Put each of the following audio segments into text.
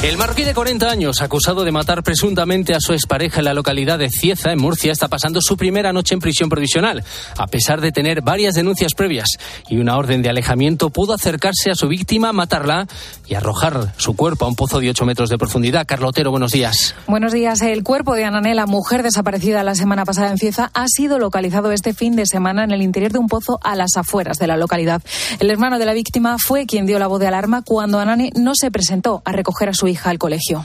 El marroquí de 40 años, acusado de matar presuntamente a su expareja en la localidad de Cieza, en Murcia, está pasando su primera noche en prisión provisional. A pesar de tener varias denuncias previas y una orden de alejamiento, pudo acercarse a su víctima, matarla y arrojar su cuerpo a un pozo de 8 metros de profundidad. Carlotero, buenos días. Buenos días. El cuerpo de Ananela, mujer desaparecida la semana pasada en Cieza, ha sido localizado este fin de semana en el interior de un pozo a las afueras de la localidad. El hermano de la víctima fue quien dio la voz de alarma cuando Anane no se presentó a recoger a su hija al colegio.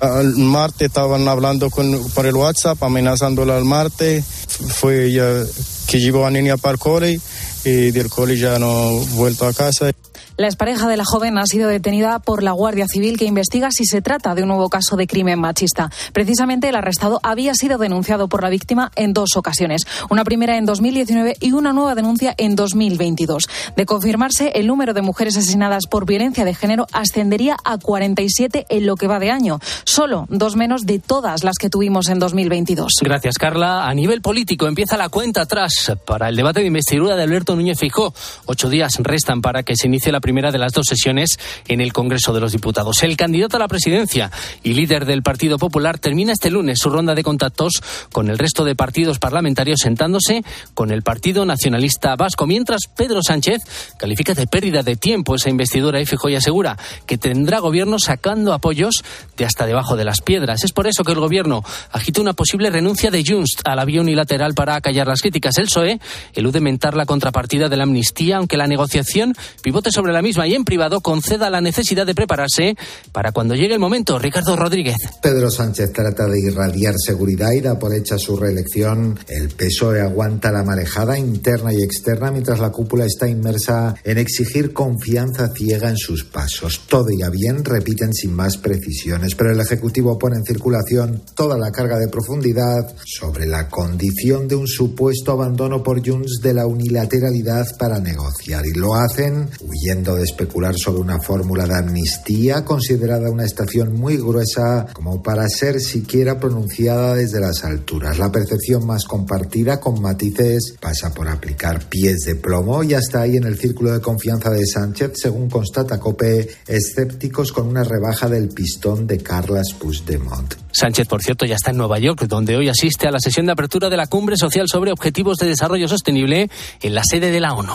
El martes estaban hablando con, por el WhatsApp, amenazándola al martes. Fue ella que llevó a la niña para el cole y del cole ya no vuelto a casa. La expareja de la joven ha sido detenida por la Guardia Civil que investiga si se trata de un nuevo caso de crimen machista. Precisamente el arrestado había sido denunciado por la víctima en dos ocasiones, una primera en 2019 y una nueva denuncia en 2022. De confirmarse, el número de mujeres asesinadas por violencia de género ascendería a 47 en lo que va de año, solo dos menos de todas las que tuvimos en 2022. Gracias, Carla. A nivel político empieza la cuenta atrás para el debate de investidura de Alberto Núñez Fijó. Ocho días restan para que se inicie la primera de las dos sesiones en el Congreso de los Diputados. El candidato a la presidencia y líder del Partido Popular termina este lunes su ronda de contactos con el resto de partidos parlamentarios sentándose con el Partido Nacionalista Vasco, mientras Pedro Sánchez califica de pérdida de tiempo esa investidura y fijó y asegura que tendrá gobierno sacando apoyos de hasta debajo de las piedras. Es por eso que el gobierno agita una posible renuncia de Junts a la vía unilateral para acallar las críticas. El PSOE elude mentar la contrapartida de la amnistía, aunque la negociación pivote sobre la misma y en privado conceda la necesidad de prepararse para cuando llegue el momento. Ricardo Rodríguez. Pedro Sánchez trata de irradiar seguridad y da por hecha su reelección. El PSOE aguanta la marejada interna y externa mientras la cúpula está inmersa en exigir confianza ciega en sus pasos. Todo irá bien, repiten sin más precisiones, pero el Ejecutivo pone en circulación toda la carga de profundidad sobre la condición de un supuesto abandono por Junts de la unilateralidad para negociar. Y lo hacen huyendo de especular sobre una fórmula de amnistía considerada una estación muy gruesa como para ser siquiera pronunciada desde las alturas. La percepción más compartida con matices pasa por aplicar pies de plomo y hasta ahí en el círculo de confianza de Sánchez, según constata Cope, escépticos con una rebaja del pistón de Carlas Puigdemont. Sánchez, por cierto, ya está en Nueva York, donde hoy asiste a la sesión de apertura de la Cumbre Social sobre Objetivos de Desarrollo Sostenible en la sede de la ONU.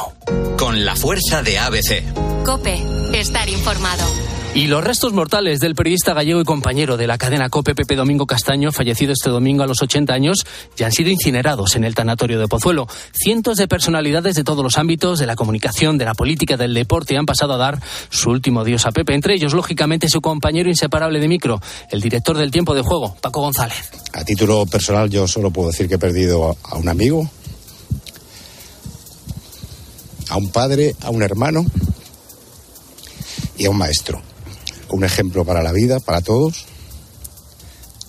Con la fuerza de ABC. Cope, estar informado. Y los restos mortales del periodista gallego y compañero de la cadena COPE, Pepe Domingo Castaño, fallecido este domingo a los 80 años, ya han sido incinerados en el tanatorio de Pozuelo. Cientos de personalidades de todos los ámbitos, de la comunicación, de la política, del deporte, han pasado a dar su último adiós a Pepe. Entre ellos, lógicamente, su compañero inseparable de micro, el director del tiempo de juego, Paco González. A título personal, yo solo puedo decir que he perdido a un amigo, a un padre, a un hermano y a un maestro un ejemplo para la vida, para todos,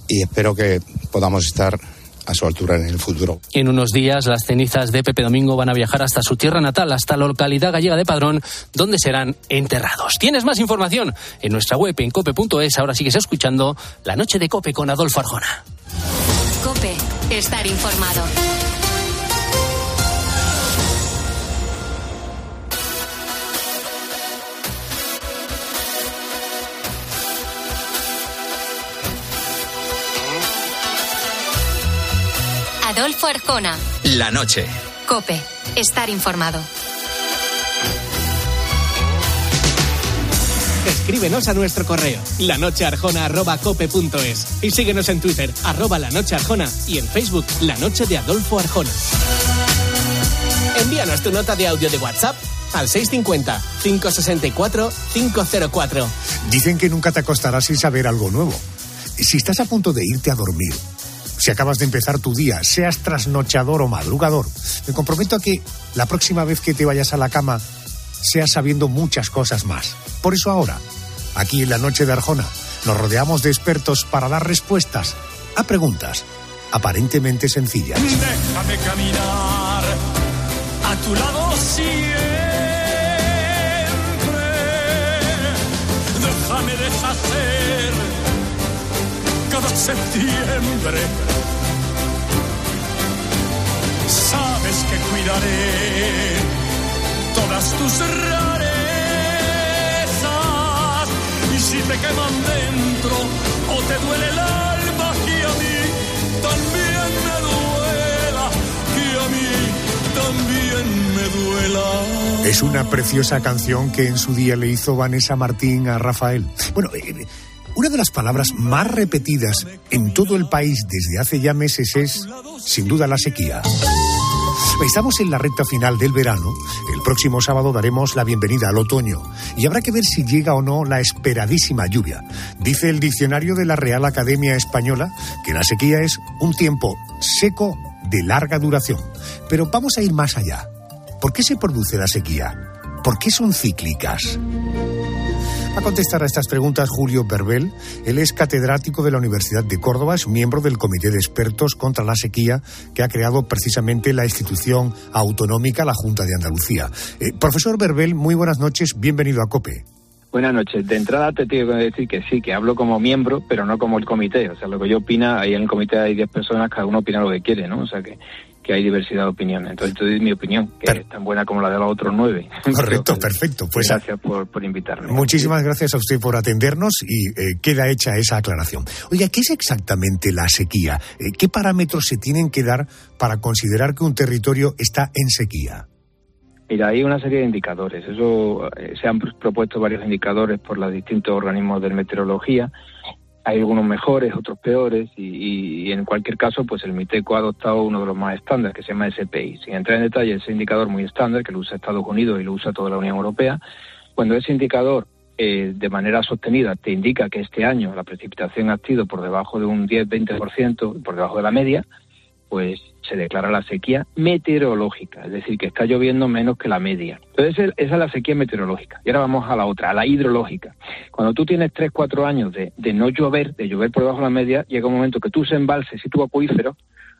y espero que podamos estar a su altura en el futuro. En unos días las cenizas de Pepe Domingo van a viajar hasta su tierra natal, hasta la localidad gallega de Padrón, donde serán enterrados. Tienes más información en nuestra web en cope.es. Ahora sigues escuchando La Noche de Cope con Adolfo Arjona. Cope, estar informado. Adolfo Arjona. La noche. Cope. Estar informado. Escríbenos a nuestro correo lanochearjona.cope.es y síguenos en Twitter arroba la noche arjona y en Facebook La Noche de Adolfo Arjona. Envíanos tu nota de audio de WhatsApp al 650-564-504. Dicen que nunca te acostarás sin saber algo nuevo. Si estás a punto de irte a dormir, si acabas de empezar tu día, seas trasnochador o madrugador, me comprometo a que la próxima vez que te vayas a la cama seas sabiendo muchas cosas más. Por eso ahora, aquí en la noche de Arjona, nos rodeamos de expertos para dar respuestas a preguntas aparentemente sencillas. Déjame caminar a tu lado siempre. Déjame deshacer septiembre. Sabes miraré todas tus rarezas. Y si te queman dentro o te duele el alma, que a mí también me duela, que a mí también me duela. Es una preciosa canción que en su día le hizo Vanessa Martín a Rafael. Bueno, eh, una de las palabras más repetidas en todo el país desde hace ya meses es, sin duda, la sequía. Estamos en la recta final del verano. El próximo sábado daremos la bienvenida al otoño y habrá que ver si llega o no la esperadísima lluvia. Dice el diccionario de la Real Academia Española que la sequía es un tiempo seco de larga duración. Pero vamos a ir más allá. ¿Por qué se produce la sequía? ¿Por qué son cíclicas? A contestar a estas preguntas Julio Berbel. Él es catedrático de la Universidad de Córdoba, es miembro del Comité de Expertos contra la Sequía que ha creado precisamente la institución autonómica, la Junta de Andalucía. Eh, profesor Berbel, muy buenas noches, bienvenido a COPE. Buenas noches. De entrada te tengo que decir que sí, que hablo como miembro, pero no como el comité. O sea, lo que yo opina, ahí en el comité hay 10 personas, cada uno opina lo que quiere, ¿no? O sea, que que hay diversidad de opiniones. Entonces, tú mi opinión, que es tan buena como la de los otros nueve. Correcto, perfecto. Pues gracias por, por, invitarme. Muchísimas gracias a usted por atendernos y eh, queda hecha esa aclaración. Oiga, ¿qué es exactamente la sequía? Eh, ¿Qué parámetros se tienen que dar para considerar que un territorio está en sequía? Mira, hay una serie de indicadores. Eso eh, se han propuesto varios indicadores por los distintos organismos de meteorología hay algunos mejores, otros peores, y, en cualquier caso, pues el MITECO ha adoptado uno de los más estándares, que se llama SPI. Sin entrar en detalle, ese indicador muy estándar, que lo usa Estados Unidos y lo usa toda la Unión Europea, cuando ese indicador eh, de manera sostenida te indica que este año la precipitación ha sido por debajo de un 10-20%, por debajo de la media, pues se declara la sequía meteorológica, es decir, que está lloviendo menos que la media. Entonces, esa es la sequía meteorológica. Y ahora vamos a la otra, a la hidrológica. Cuando tú tienes 3, 4 años de, de no llover, de llover por debajo de la media, llega un momento que tus embalses y tus acuíferos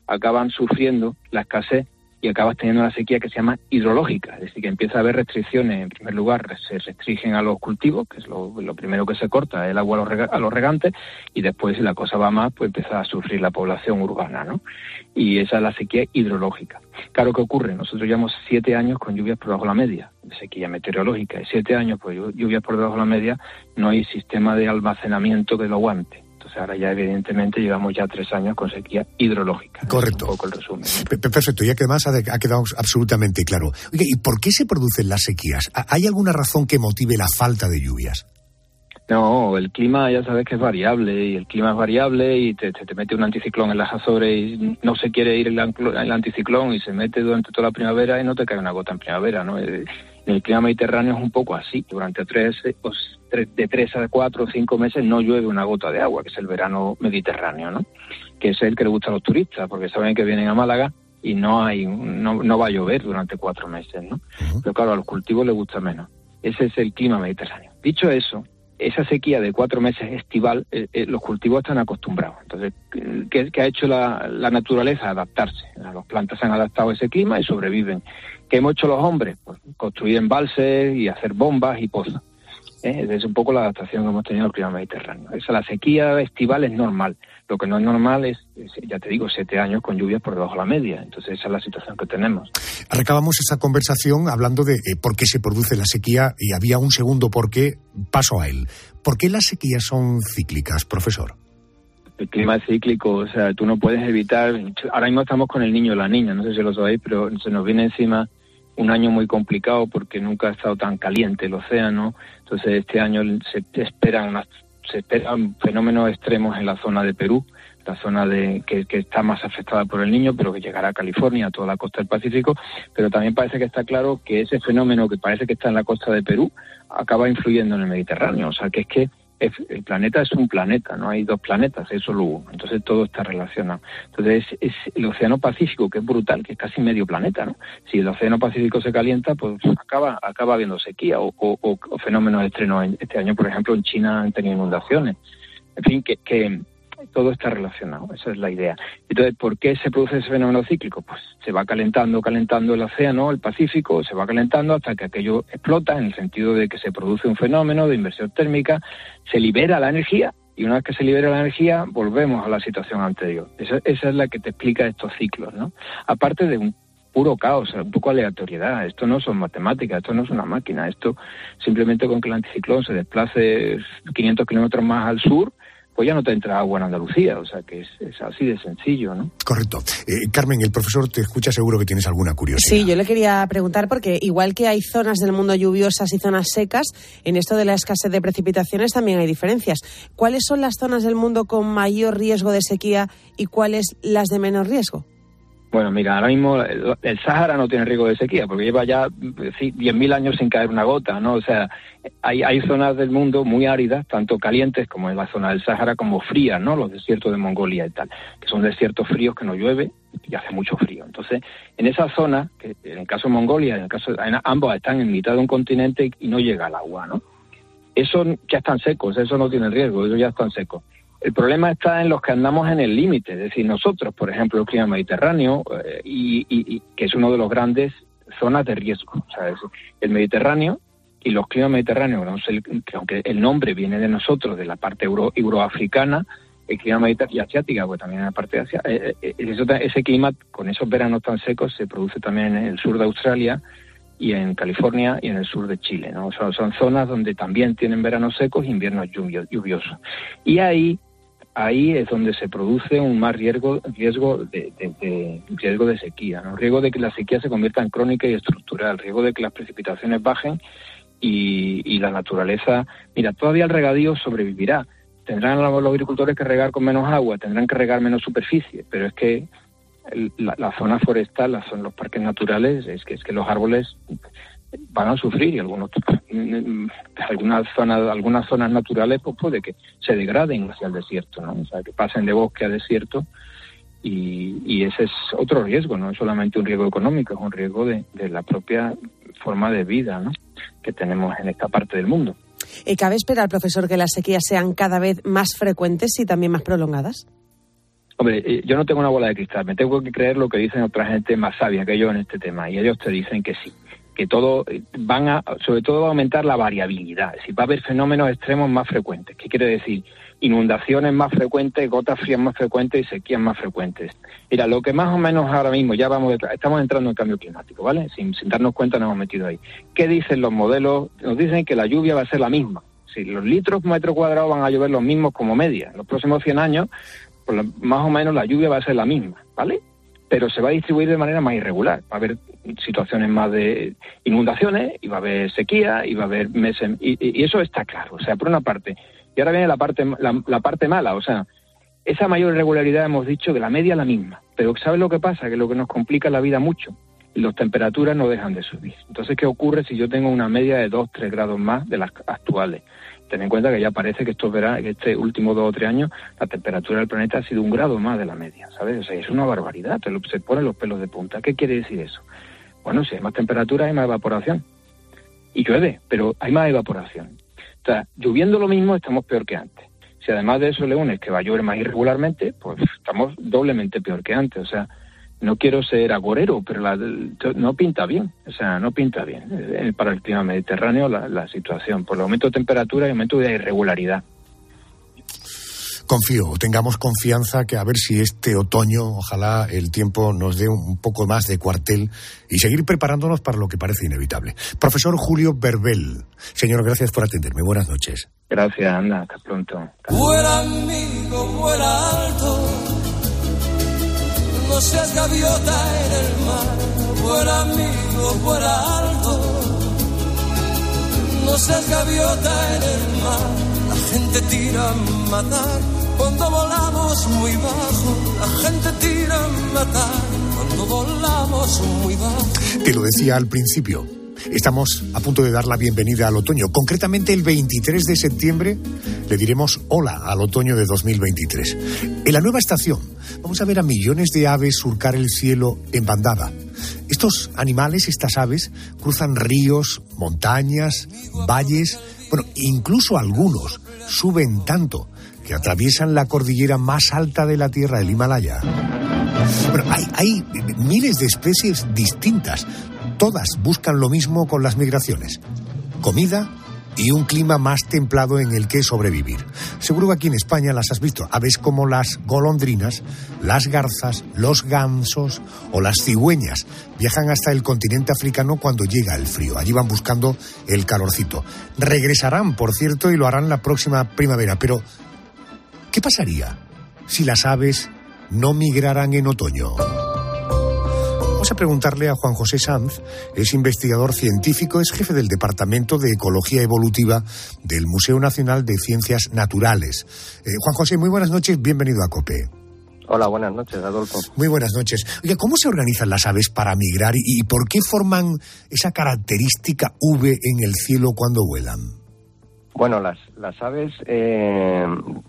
acaban sufriendo la escasez y acabas teniendo una sequía que se llama hidrológica, es decir, que empieza a haber restricciones. En primer lugar, se restringen a los cultivos, que es lo, primero que se corta, el agua a los, regantes, y después, si la cosa va más, pues empieza a sufrir la población urbana, ¿no? Y esa es la sequía hidrológica. Claro, ¿qué ocurre? Nosotros llevamos siete años con lluvias por debajo de la media, sequía meteorológica, y siete años, pues lluvias por debajo de la media, no hay sistema de almacenamiento que lo aguante ahora ya evidentemente llevamos ya tres años con sequía hidrológica. Correcto. un poco el resumen. Perfecto, ya que además ha quedado absolutamente claro. Oye, ¿y por qué se producen las sequías? ¿Hay alguna razón que motive la falta de lluvias? No, el clima ya sabes que es variable y el clima es variable y te, te, mete un anticiclón en las Azores y no se quiere ir el, el, anticiclón y se mete durante toda la primavera y no te cae una gota en primavera, ¿no? El clima mediterráneo es un poco así. Durante tres, de tres a cuatro o cinco meses no llueve una gota de agua, que es el verano mediterráneo, ¿no? Que es el que le gusta a los turistas, porque saben que vienen a Málaga y no hay, no, no va a llover durante cuatro meses, ¿no? Pero claro, a los cultivos les gusta menos. Ese es el clima mediterráneo. Dicho eso, esa sequía de cuatro meses estival, eh, eh, los cultivos están acostumbrados. Entonces, ¿qué, ha hecho la, la, naturaleza? Adaptarse. Las plantas se han adaptado a ese clima y sobreviven. ¿Qué hemos hecho los hombres? Pues construir embalses y hacer bombas y pozas. ¿eh? Es un poco la adaptación que hemos tenido al clima mediterráneo. Esa, la sequía estival es normal. Lo que no es normal es, ya te digo, siete años con lluvias por debajo de la media. Entonces esa es la situación que tenemos. Recabamos esa conversación hablando de eh, por qué se produce la sequía y había un segundo por qué. Paso a él. ¿Por qué las sequías son cíclicas, profesor? el clima es cíclico, o sea, tú no puedes evitar, ahora mismo estamos con el niño o la niña, no sé si lo sabéis, pero se nos viene encima un año muy complicado porque nunca ha estado tan caliente el océano. Entonces este año se esperan se esperan fenómenos extremos en la zona de Perú, la zona de que, está más afectada por el niño, pero que llegará a California, a toda la costa del Pacífico. Pero también parece que está claro que ese fenómeno que parece que está en la costa de Perú acaba influyendo en el Mediterráneo. O sea que es que el planeta es un planeta, no hay dos planetas, es solo uno. Entonces todo está relacionado. Entonces es, el Océano Pacífico, que es brutal, que es casi medio planeta, ¿no? Si el Océano Pacífico se calienta, pues acaba, acaba habiendo sequía o, o, fenómenos extremos. Este año, por ejemplo, en China han tenido inundaciones. En fin, que, que todo está relacionado, esa es la idea. Entonces, ¿por qué se produce ese fenómeno cíclico? Pues se va calentando, calentando el océano, el Pacífico, se va calentando hasta que aquello explota, en el sentido de que se produce un fenómeno de inversión térmica, se libera la energía y una vez que se libera la energía, volvemos a la situación anterior. Esa, esa es la que te explica estos ciclos, ¿no? Aparte de un puro caos, un poco aleatoriedad. Esto no son matemáticas, esto no es una máquina. Esto simplemente con que el anticiclón se desplace 500 kilómetros más al sur, pues ya no te entra agua en Andalucía. O sea que es, así de sencillo, ¿no? Correcto. Eh, Carmen, el profesor te escucha, seguro que tienes alguna curiosidad. Sí, yo le quería preguntar porque igual que hay zonas del mundo lluviosas y zonas secas, en esto de la escasez de precipitaciones también hay diferencias. ¿Cuáles son las zonas del mundo con mayor riesgo de sequía y cuáles las de menos riesgo? Bueno, mira, ahora mismo el, Sáhara no tiene riesgo de sequía porque lleva ya 10.000 años sin caer una gota, ¿no? O sea, hay, hay zonas del mundo muy áridas, tanto calientes como en la zona del Sáhara, como frías, ¿no? Los desiertos de Mongolia y tal, que son desiertos fríos que no llueve y hace mucho frío. Entonces, en esa zona, que en el caso de Mongolia, en el caso de, ambos están en mitad de un continente y no llega el agua, ¿no? Eso ya están secos, eso no tiene riesgo, eso ya están secos. El problema está en los que andamos en el límite, es decir, nosotros, por ejemplo, el clima mediterráneo, eh, y, que es uno de los grandes zonas de riesgo. O sea, el Mediterráneo y los climas mediterráneos, que aunque el nombre viene de nosotros, de la parte euro, euroafricana, el clima mediterráneo y asiática, pues también en la parte de Asia, eh, eh, ese clima, con esos veranos tan secos, se produce también en el sur de Australia y en California y en el sur de Chile. ¿no? son zonas donde también tienen veranos secos e inviernos lluviosos. Y ahí ahí es donde se produce un más riesgo, riesgo de, riesgo de sequía, ¿no? riesgo de que la sequía se convierta en crónica y estructural, riesgo de que las precipitaciones bajen y, la naturaleza, mira, todavía el regadío sobrevivirá. Tendrán los, agricultores que regar con menos agua, tendrán que regar menos superficie, pero es que la, zona forestal, la los parques naturales, es que, es que los árboles van a sufrir y algunos algunas zonas algunas zonas naturales pues puede que se degraden hacia el desierto no o sea que pasen de bosque a desierto y, y ese es otro riesgo no es solamente un riesgo económico es un riesgo de, de la propia forma de vida ¿no? que tenemos en esta parte del mundo. ¿Y cabe esperar profesor que las sequías sean cada vez más frecuentes y también más prolongadas Hombre, eh, yo no tengo una bola de cristal, me tengo que creer lo que dicen otra gente más sabia que yo en este tema, y ellos te dicen que sí que todo van a, sobre todo va a aumentar la variabilidad, si va a haber fenómenos extremos más frecuentes. ¿Qué quiere decir? Inundaciones más frecuentes, gotas frías más frecuentes y sequías más frecuentes. Mira, lo que más o menos ahora mismo ya vamos, estamos entrando en cambio climático, ¿vale? Sin, darnos cuenta nos hemos metido ahí. ¿Qué dicen los modelos? Nos dicen que la lluvia va a ser la misma. Si los litros por metro cuadrado van a llover los mismos como media. En los próximos 100 años, pues más o menos la lluvia va a ser la misma, ¿vale? Pero se va a distribuir de manera más irregular. Va a haber situaciones más de inundaciones, y va a haber sequía, y va a haber meses, y, eso está claro. O sea, por una parte. Y ahora viene la parte, la, parte mala, o sea, esa mayor irregularidad hemos dicho que la media es la misma, pero ¿sabes lo que pasa? Que lo que nos complica la vida mucho, las temperaturas no dejan de subir. Entonces, ¿qué ocurre si yo tengo una media de 2, 3 grados más de las actuales? Ten en cuenta que ya parece que estos verá, que este último dos o tres años la temperatura del planeta ha sido un grado más de la media, ¿sabes? O sea, es una barbaridad, te lo, se ponen los pelos de punta. ¿Qué quiere decir eso? Bueno, si hay más temperatura hay más evaporación. Y llueve, pero hay más evaporación. O sea, lloviendo lo mismo estamos peor que antes. Si además de eso le unes que va a llover más irregularmente, pues estamos doblemente peor que antes. O sea, no quiero ser agorero, pero no pinta bien, o sea, no pinta bien eh, para el clima mediterráneo la, situación, por el aumento de temperatura y aumento de irregularidad. Confío, tengamos confianza que a ver si este otoño, ojalá el tiempo nos dé un poco más de cuartel y seguir preparándonos para lo que parece inevitable. Profesor Julio Berbel, señor, gracias por atenderme. Buenas noches. Gracias, anda, hasta pronto. No seas gaviota en el mar, buen amigo, vuela alto. No seas gaviota en el mar, la gente tira a matar cuando volamos muy bajo. La gente tira a matar cuando volamos muy bajo. Te lo decía al principio Estamos a punto de dar la bienvenida al otoño. Concretamente el 23 de septiembre le diremos hola al otoño de 2023. En la nueva estación vamos a ver a millones de aves surcar el cielo en bandada. Estos animales, estas aves, cruzan ríos, montañas, valles, bueno, incluso algunos suben tanto que atraviesan la cordillera más alta de la Tierra, el Himalaya. Bueno, hay, hay miles de especies distintas, Todas buscan lo mismo con las migraciones. Comida, y un clima más templado en el que sobrevivir. Seguro que aquí en España las has visto, aves como las golondrinas, las garzas, los gansos o las cigüeñas. Viajan hasta el continente africano cuando llega el frío. Allí van buscando el calorcito. Regresarán, por cierto, y lo harán la próxima primavera. Pero, ¿qué pasaría si las aves no migraran en otoño? Vamos a preguntarle a Juan José Sanz, es investigador científico, es jefe del Departamento de Ecología Evolutiva del Museo Nacional de Ciencias Naturales. Eh, Juan José, muy buenas noches, bienvenido a COPE. Hola, buenas noches, Adolfo. Muy buenas noches. Oye, ¿cómo se organizan las aves para migrar y, y por qué forman esa característica V en el cielo cuando vuelan? Bueno, las, las aves, eh,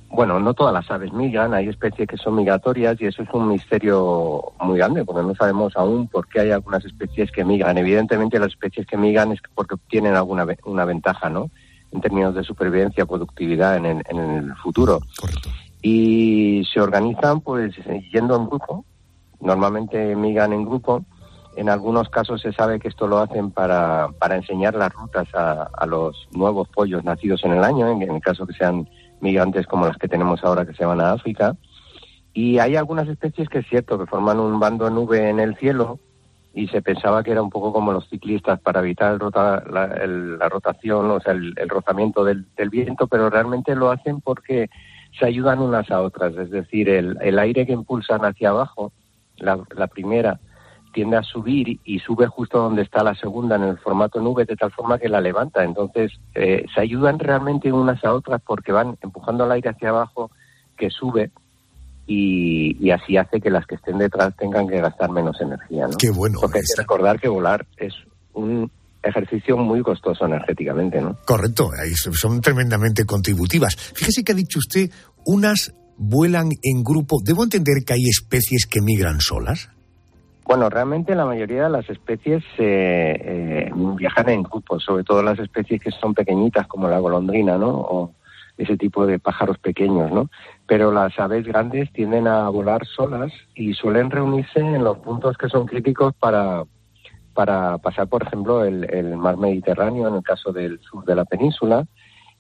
bueno, no todas las aves migran, hay especies que son migratorias y eso es un misterio muy grande porque no sabemos aún por qué hay algunas especies que migran. Evidentemente las especies que migran es porque tienen alguna una ventaja, ¿no? En términos de supervivencia, productividad en el, en el futuro. Correcto. Y se organizan pues yendo en grupo, normalmente migran en grupo en algunos casos se sabe que esto lo hacen para, para enseñar las rutas a, a, los nuevos pollos nacidos en el año, en, el caso que sean migrantes como las que tenemos ahora que se van a África. Y hay algunas especies que es cierto que forman un bando nube en el cielo y se pensaba que era un poco como los ciclistas para evitar el rota, la, rotación, o sea, el, rozamiento del, del, viento, pero realmente lo hacen porque se ayudan unas a otras. Es decir, el, el aire que impulsan hacia abajo, la, la primera, tiende a subir y sube justo donde está la segunda en el formato nube de tal forma que la levanta. Entonces eh, se ayudan realmente unas a otras porque van empujando el aire hacia abajo que sube y, y, así hace que las que estén detrás tengan que gastar menos energía. ¿no? Qué bueno. Porque hay que recordar que volar es un ejercicio muy costoso energéticamente, ¿no? Correcto, son tremendamente contributivas. Fíjese que ha dicho usted, unas vuelan en grupo. ¿Debo entender que hay especies que migran solas? Bueno, realmente la mayoría de las especies eh, eh, viajan en grupos, sobre todo las especies que son pequeñitas como la golondrina, ¿no? O ese tipo de pájaros pequeños, ¿no? Pero las aves grandes tienden a volar solas y suelen reunirse en los puntos que son críticos para, para pasar, por ejemplo, el, el mar Mediterráneo, en el caso del sur de la península,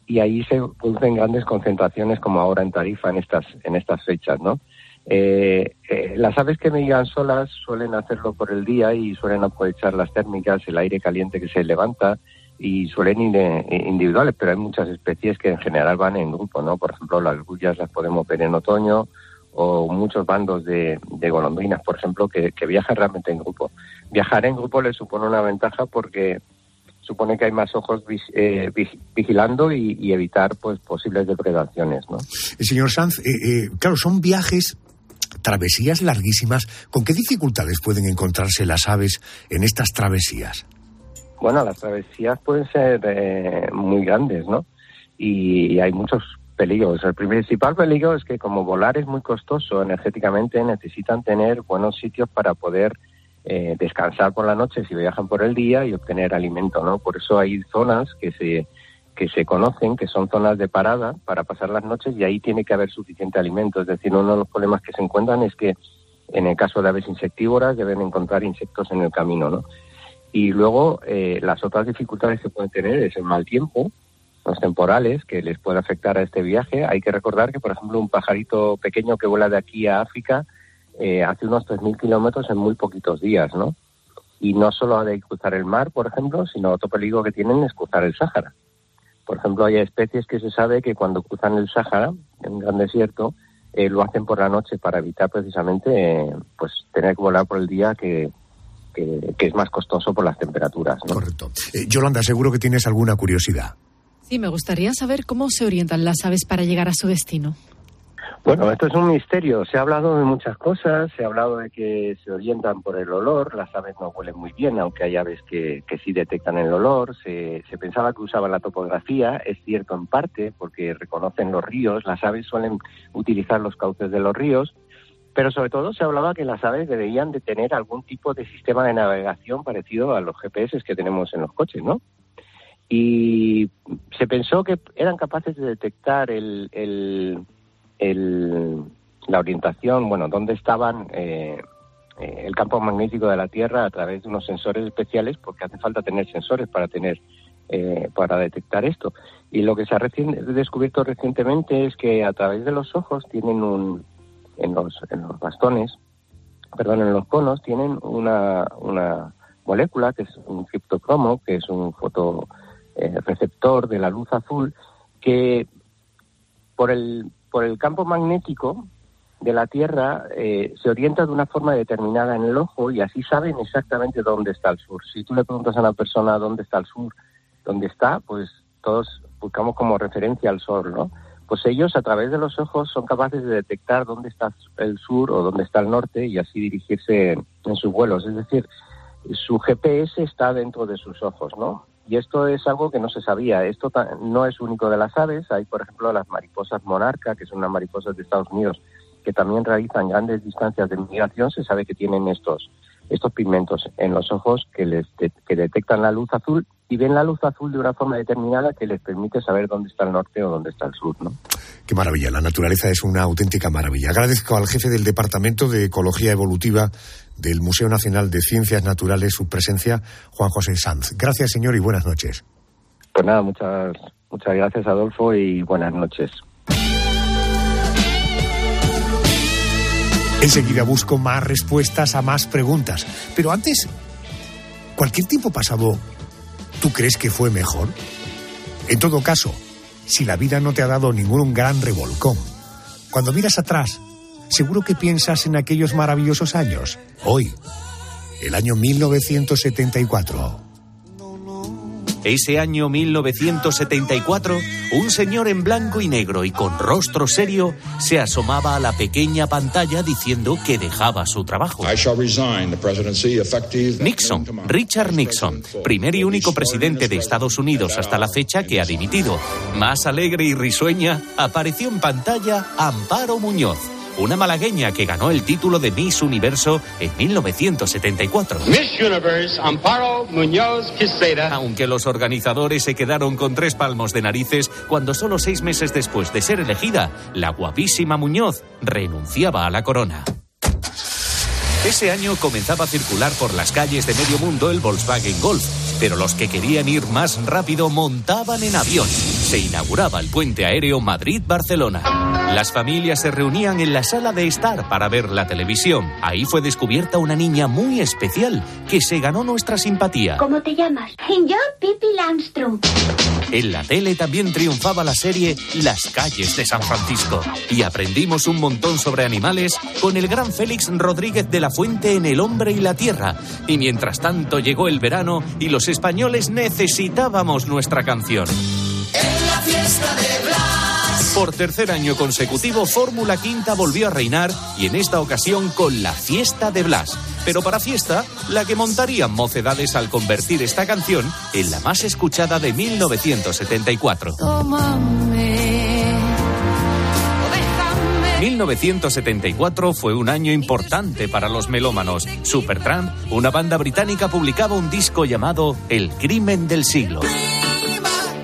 y ahí se producen grandes concentraciones como ahora en Tarifa en estas, en estas fechas, ¿no? Eh, eh, las aves que migran solas suelen hacerlo por el día y suelen aprovechar las térmicas, el aire caliente que se levanta y suelen ir eh, individuales, pero hay muchas especies que en general van en grupo, ¿no? Por ejemplo, las gullas las podemos ver en otoño o muchos bandos de, golondrinas, por ejemplo, que, viajan realmente en grupo. Viajar en grupo les supone una ventaja porque supone que hay más ojos eh, vigilando y, y, evitar pues posibles depredaciones, ¿no? Señor Sanz, eh, claro, son viajes travesías larguísimas. ¿Con qué dificultades pueden encontrarse las aves en estas travesías? Bueno, las travesías pueden ser eh, muy grandes, ¿no? Y, hay muchos peligros. El principal peligro es que como volar es muy costoso energéticamente, necesitan tener buenos sitios para poder eh, descansar por la noche si viajan por el día y obtener alimento, ¿no? Por eso hay zonas que se que se conocen, que son zonas de parada para pasar las noches y ahí tiene que haber suficiente alimento. Es decir, uno de los problemas que se encuentran es que en el caso de aves insectívoras deben encontrar insectos en el camino, ¿no? Y luego eh, las otras dificultades que pueden tener es el mal tiempo, los temporales que les puede afectar a este viaje. Hay que recordar que, por ejemplo, un pajarito pequeño que vuela de aquí a África eh, hace unos 3.000 kilómetros en muy poquitos días, ¿no? Y no solo ha de cruzar el mar, por ejemplo, sino otro peligro que tienen es cruzar el Sáhara. Por ejemplo, hay especies que se sabe que cuando cruzan el Sáhara, en un gran desierto, eh, lo hacen por la noche para evitar precisamente eh, pues tener que volar por el día que, que, que es más costoso por las temperaturas. ¿no? Correcto. Eh, Yolanda, seguro que tienes alguna curiosidad. Sí, me gustaría saber cómo se orientan las aves para llegar a su destino. Bueno, esto es un misterio. Se ha hablado de muchas cosas. Se ha hablado de que se orientan por el olor. Las aves no huelen muy bien, aunque hay aves que, que sí detectan el olor. Se, se, pensaba que usaban la topografía. Es cierto en parte, porque reconocen los ríos. Las aves suelen utilizar los cauces de los ríos. Pero sobre todo se hablaba que las aves deberían de tener algún tipo de sistema de navegación parecido a los GPS que tenemos en los coches, ¿no? Y se pensó que eran capaces de detectar el, el el, la orientación, bueno, dónde estaban eh, eh, el campo magnético de la Tierra a través de unos sensores especiales, porque hace falta tener sensores para tener eh, para detectar esto. Y lo que se ha descubierto recientemente es que a través de los ojos tienen un, en los, en los bastones, perdón, en los conos tienen una, una molécula que es un criptocromo, que es un fotoreceptor de la luz azul, que por el, por el campo magnético de la Tierra eh, se orienta de una forma determinada en el ojo y así saben exactamente dónde está el sur. Si tú le preguntas a una persona dónde está el sur, dónde está, pues todos buscamos como referencia al sol, ¿no? Pues ellos a través de los ojos son capaces de detectar dónde está el sur o dónde está el norte y así dirigirse en sus vuelos. Es decir, su GPS está dentro de sus ojos, ¿no? Y esto es algo que no se sabía. Esto no es único de las aves. Hay, por ejemplo, las mariposas monarca, que son unas mariposas de Estados Unidos, que también realizan grandes distancias de migración. Se sabe que tienen estos estos pigmentos en los ojos que les que detectan la luz azul y ven la luz azul de una forma determinada que les permite saber dónde está el norte o dónde está el sur, ¿no? Qué maravilla, la naturaleza es una auténtica maravilla. Agradezco al jefe del Departamento de Ecología Evolutiva del Museo Nacional de Ciencias Naturales su presencia, Juan José Sanz. Gracias, señor, y buenas noches. Pues nada, muchas, muchas gracias, Adolfo, y buenas noches. Enseguida busco más respuestas a más preguntas. Pero antes, ¿cualquier tiempo pasado, tú crees que fue mejor? En todo caso, si la vida no te ha dado ningún gran revolcón, cuando miras atrás, seguro que piensas en aquellos maravillosos años. Hoy, el año 1974. Ese año 1974, un señor en blanco y negro y con rostro serio se asomaba a la pequeña pantalla diciendo que dejaba su trabajo. Nixon, Richard Nixon, primer y único presidente de Estados Unidos hasta la fecha que ha dimitido. Más alegre y risueña, apareció en pantalla Amparo Muñoz una malagueña que ganó el título de Miss Universo en 1974. Miss Universe, Amparo Muñoz Quisera. Aunque los organizadores se quedaron con tres palmos de narices cuando solo seis meses después de ser elegida, la guapísima Muñoz renunciaba a la corona. Ese año comenzaba a circular por las calles de medio mundo el Volkswagen Golf, pero los que querían ir más rápido montaban en avión. Se inauguraba el puente aéreo Madrid-Barcelona. Las familias se reunían en la sala de estar para ver la televisión. Ahí fue descubierta una niña muy especial que se ganó nuestra simpatía. ¿Cómo te llamas? Yo, Pippi. En la tele también triunfaba la serie Las calles de San Francisco. Y aprendimos un montón sobre animales con el gran Félix Rodríguez de la Fuente en El hombre y la tierra. Y mientras tanto llegó el verano y los españoles necesitábamos nuestra canción. En la fiesta de Blas. Por tercer año consecutivo, Fórmula Quinta volvió a reinar y en esta ocasión con la fiesta de Blas. Pero para fiesta, la que montarían mocedades al convertir esta canción en la más escuchada de 1974. 1974 fue un año importante para los melómanos. Supertramp, una banda británica, publicaba un disco llamado El crimen del siglo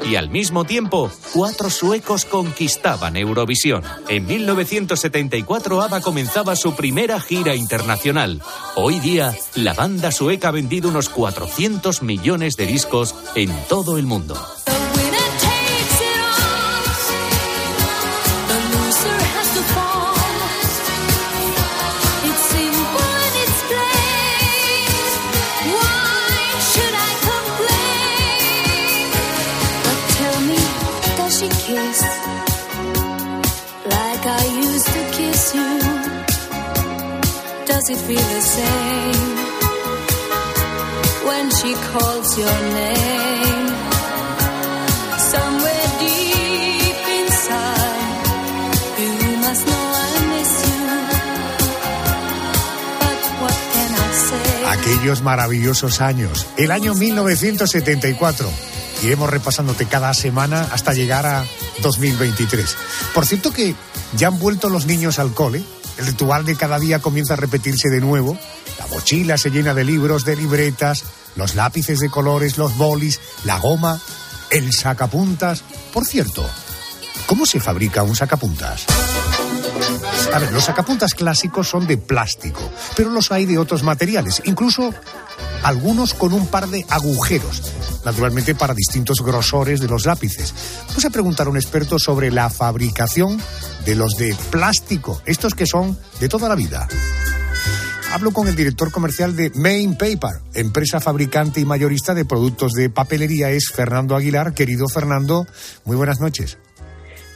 y al mismo tiempo, cuatro suecos conquistaban Eurovisión. En 1974 ABBA comenzaba su primera gira internacional. Hoy día, la banda sueca ha vendido unos 400 millones de discos en todo el mundo. It the same when she calls your name? Somewhere deep inside, you must know I miss you. Aquellos maravillosos años, el año 1974. Iremos repasándote cada semana hasta llegar a 2023. Por cierto que ya han vuelto los niños al cole el ritual de cada día comienza a repetirse de nuevo. La mochila se llena de libros, de libretas, los lápices de colores, los bolis, la goma, el sacapuntas. Por cierto, ¿cómo se fabrica un sacapuntas? A ver, los sacapuntas clásicos son de plástico, pero los hay de otros materiales. Incluso algunos con un par de agujeros, naturalmente para distintos grosores de los lápices. Vamos a preguntar a un experto sobre la fabricación de los de plástico, estos que son de toda la vida. Hablo con el director comercial de Main Paper, empresa fabricante y mayorista de productos de papelería. Es Fernando Aguilar. Querido Fernando, muy buenas noches.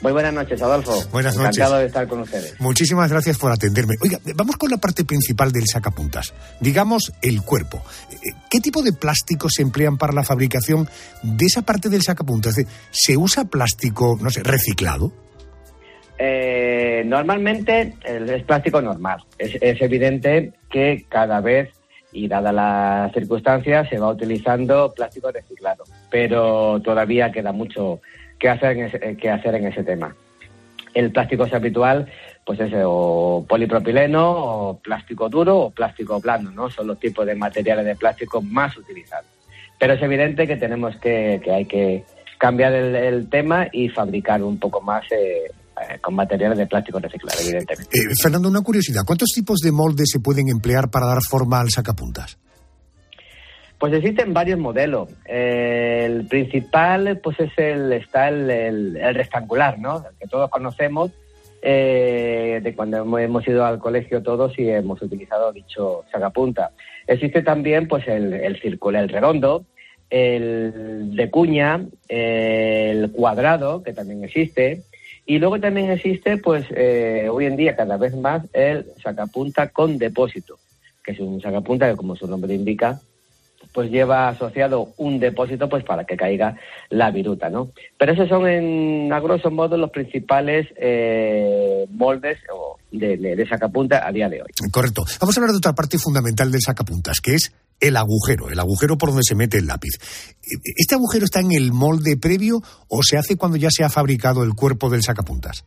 Muy buenas noches, Adolfo. Buenas noches. Encantado de estar con ustedes. Muchísimas gracias por atenderme. Oiga, vamos con la parte principal del sacapuntas. Digamos, el cuerpo. ¿Qué tipo de plásticos se emplean para la fabricación de esa parte del sacapuntas? ¿Se usa plástico, no sé, reciclado? Eh, normalmente es plástico normal. Es, es, evidente que cada vez, y dadas las circunstancias, se va utilizando plástico reciclado. Pero todavía queda mucho que hacer en ese, que hacer en ese tema. El plástico es habitual, pues es o polipropileno, o plástico duro, o plástico blando, ¿no? Son los tipos de materiales de plástico más utilizados. Pero es evidente que tenemos que, que hay que cambiar el, tema y fabricar un poco más eh, con materiales de plástico reciclado, evidentemente. Eh, Fernando, una curiosidad. ¿Cuántos tipos de moldes se pueden emplear para dar forma al sacapuntas? Pues existen varios modelos. El principal, pues es el está el rectangular, ¿no? El que todos conocemos eh, de cuando hemos ido al colegio todos y hemos utilizado dicho sacapunta. Existe también, pues el, el círculo, el redondo, el de cuña, el cuadrado, que también existe, y luego también existe, pues eh, hoy en día cada vez más, el sacapunta con depósito, que es un sacapunta que, como su nombre indica, pues lleva asociado un depósito pues para que caiga la viruta, ¿no? Pero esos son, en, a grosso modo, los principales eh, moldes de, de, de, sacapunta a día de hoy. Correcto. Vamos a hablar de otra parte fundamental del sacapuntas, que es el agujero, el agujero por donde se mete el lápiz. ¿Este agujero está en el molde previo o se hace cuando ya se ha fabricado el cuerpo del sacapuntas?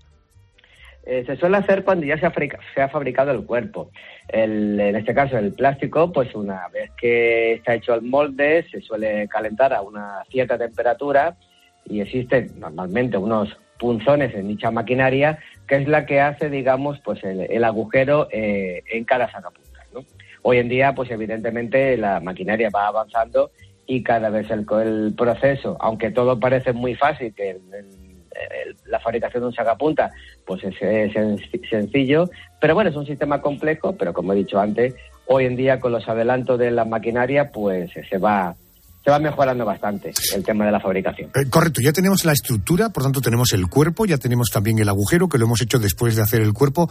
Eh, se suele hacer cuando ya se ha, se ha fabricado el cuerpo. El, en este caso, el plástico, pues una vez que está hecho el molde, se suele calentar a una cierta temperatura y existen normalmente unos punzones en dicha maquinaria que es la que hace, digamos, pues el, agujero eh, en cada sacapuntas. ¿no? Hoy en día, pues evidentemente la maquinaria va avanzando y cada vez el, el proceso, aunque todo parece muy fácil, que el, el, la fabricación de un sacapunta pues es, sencillo, pero bueno, es un sistema complejo, pero como he dicho antes, hoy en día con los adelantos de la maquinaria pues se va se va mejorando bastante el tema de la fabricación. Eh, correcto, ya tenemos la estructura, por tanto tenemos el cuerpo, ya tenemos también el agujero, que lo hemos hecho después de hacer el cuerpo,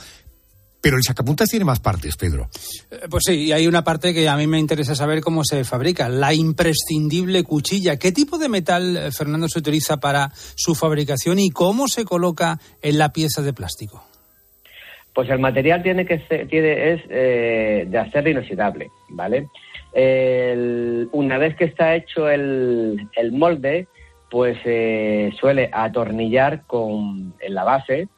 pero el sacapuntas tiene más partes, Pedro. Pues sí, y hay una parte que a mí me interesa saber cómo se fabrica, la imprescindible cuchilla. ¿Qué tipo de metal, eh, Fernando, se utiliza para su fabricación y cómo se coloca en la pieza de plástico? Pues el material tiene que ser, tiene, es eh, de acero inoxidable, ¿vale? El, una vez que está hecho el, el molde, pues eh, suele atornillar con, en la base,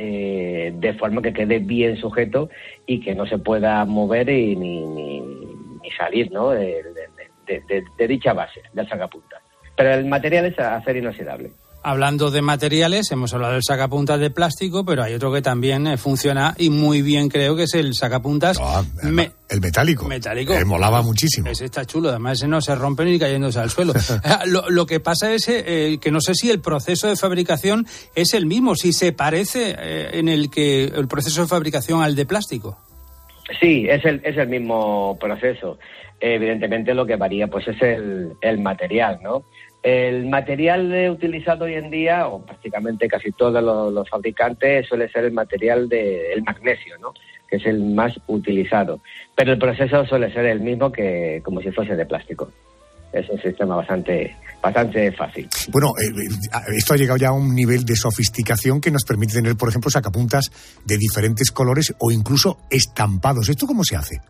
eh, de forma que quede bien sujeto y que no se pueda mover y, ni, ni, salir ¿no? de, de, de, de, dicha base, del sacapunta. Pero el material es acero inoxidable. Hablando de materiales, hemos hablado del sacapuntas de plástico, pero hay otro que también eh, funciona y muy bien creo que es el sacapuntas. No, el, me el metálico. Metálico. Que molaba muchísimo. Ese está chulo, además ese no se rompe ni cayéndose al suelo. lo, lo, que pasa es eh, que no sé si el proceso de fabricación es el mismo, si se parece eh, en el que el proceso de fabricación al de plástico. Sí, es el, es el mismo proceso. Evidentemente lo que varía pues es el, el material, ¿no? El material utilizado hoy en día, o prácticamente casi todos los, los fabricantes, suele ser el material del de, magnesio, ¿no? que es el más utilizado. Pero el proceso suele ser el mismo que como si fuese de plástico. Es un sistema bastante, bastante fácil. Bueno, eh, esto ha llegado ya a un nivel de sofisticación que nos permite tener, por ejemplo, sacapuntas de diferentes colores o incluso estampados. ¿Esto cómo se hace?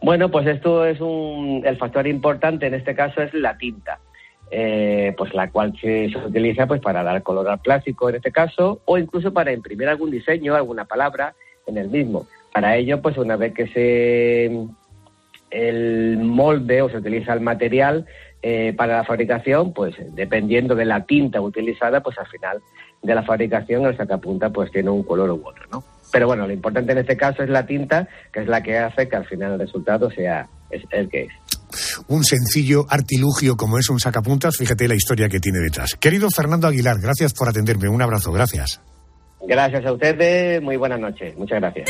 Bueno, pues esto es un. El factor importante en este caso es la tinta eh, pues la cual se, utiliza pues para dar color al plástico en este caso o incluso para imprimir algún diseño, alguna palabra en el mismo. Para ello, pues una vez que se el molde o se utiliza el material eh, para la fabricación, pues dependiendo de la tinta utilizada, pues al final de la fabricación el sacapunta pues tiene un color u otro, ¿no? Pero bueno, lo importante en este caso es la tinta, que es la que hace que al final el resultado sea el que es. Un sencillo artilugio como es un sacapuntas, fíjate la historia que tiene detrás. Querido Fernando Aguilar, gracias por atenderme. Un abrazo, gracias. Gracias a ustedes, muy buenas noches. Muchas gracias.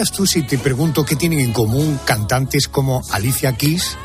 Eh, ¿qué dirías tú si te pregunto qué tienen en común cantantes como Alicia Keys,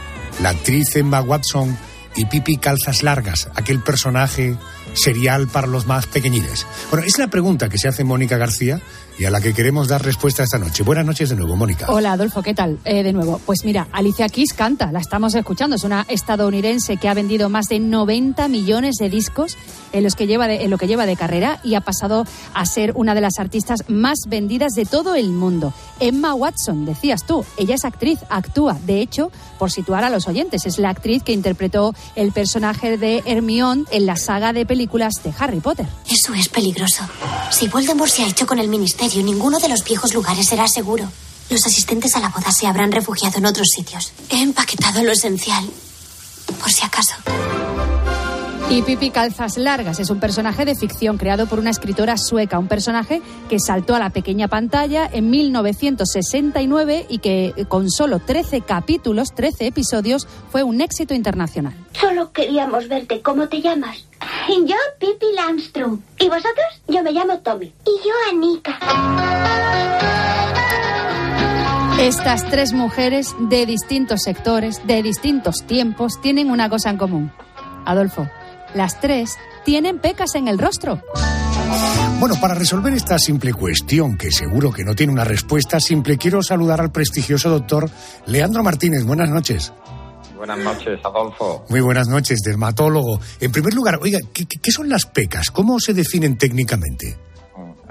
la actriz Emma Watson y Pipi Calzas Largas, aquel personaje serial para los más pequeñines? Bueno, es la pregunta que se hace Mónica García y a la que queremos dar respuesta esta noche. Buenas noches de nuevo, Mónica. Hola Adolfo, ¿qué tal? Eh, de nuevo, pues mira, Alicia Keys canta, la estamos escuchando, es una estadounidense que ha vendido más de 90 millones de discos en, los que lleva en lo que lleva de carrera y ha pasado a ser una de las artistas más vendidas de todo el mundo. Emma Watson, decías tú, ella es actriz, actúa, de hecho, por situar a los oyentes, es la actriz que interpretó el personaje de Hermione en la saga de películas de Harry Potter. Eso es peligroso. Si Voldemort se ha hecho con el ministerio, ninguno de los viejos lugares será seguro. Los asistentes a la boda se habrán refugiado en otros sitios. He empaquetado lo esencial, por si acaso. Y Pipi Calzas Largas es un personaje de ficción creado por una escritora sueca, un personaje que saltó a la pequeña pantalla en 1969 y que eh, con solo 13 capítulos, 13 episodios, fue un éxito internacional. Solo queríamos verte. ¿Cómo te llamas? Yo, Pippi Landstrom. ¿Y vosotros? Yo me llamo Tommy. Y yo, Anika. Estas tres mujeres de distintos sectores, de distintos tiempos, tienen una cosa en común. Adolfo, las tres tienen pecas en el rostro. Bueno, para resolver esta simple cuestión, que seguro que no tiene una respuesta simple, quiero saludar al prestigioso doctor Leandro Martínez. Buenas noches. Buenas noches, Adolfo. Muy buenas noches, dermatólogo. En primer lugar, oiga, ¿qué, son las pecas? ¿Cómo se definen técnicamente?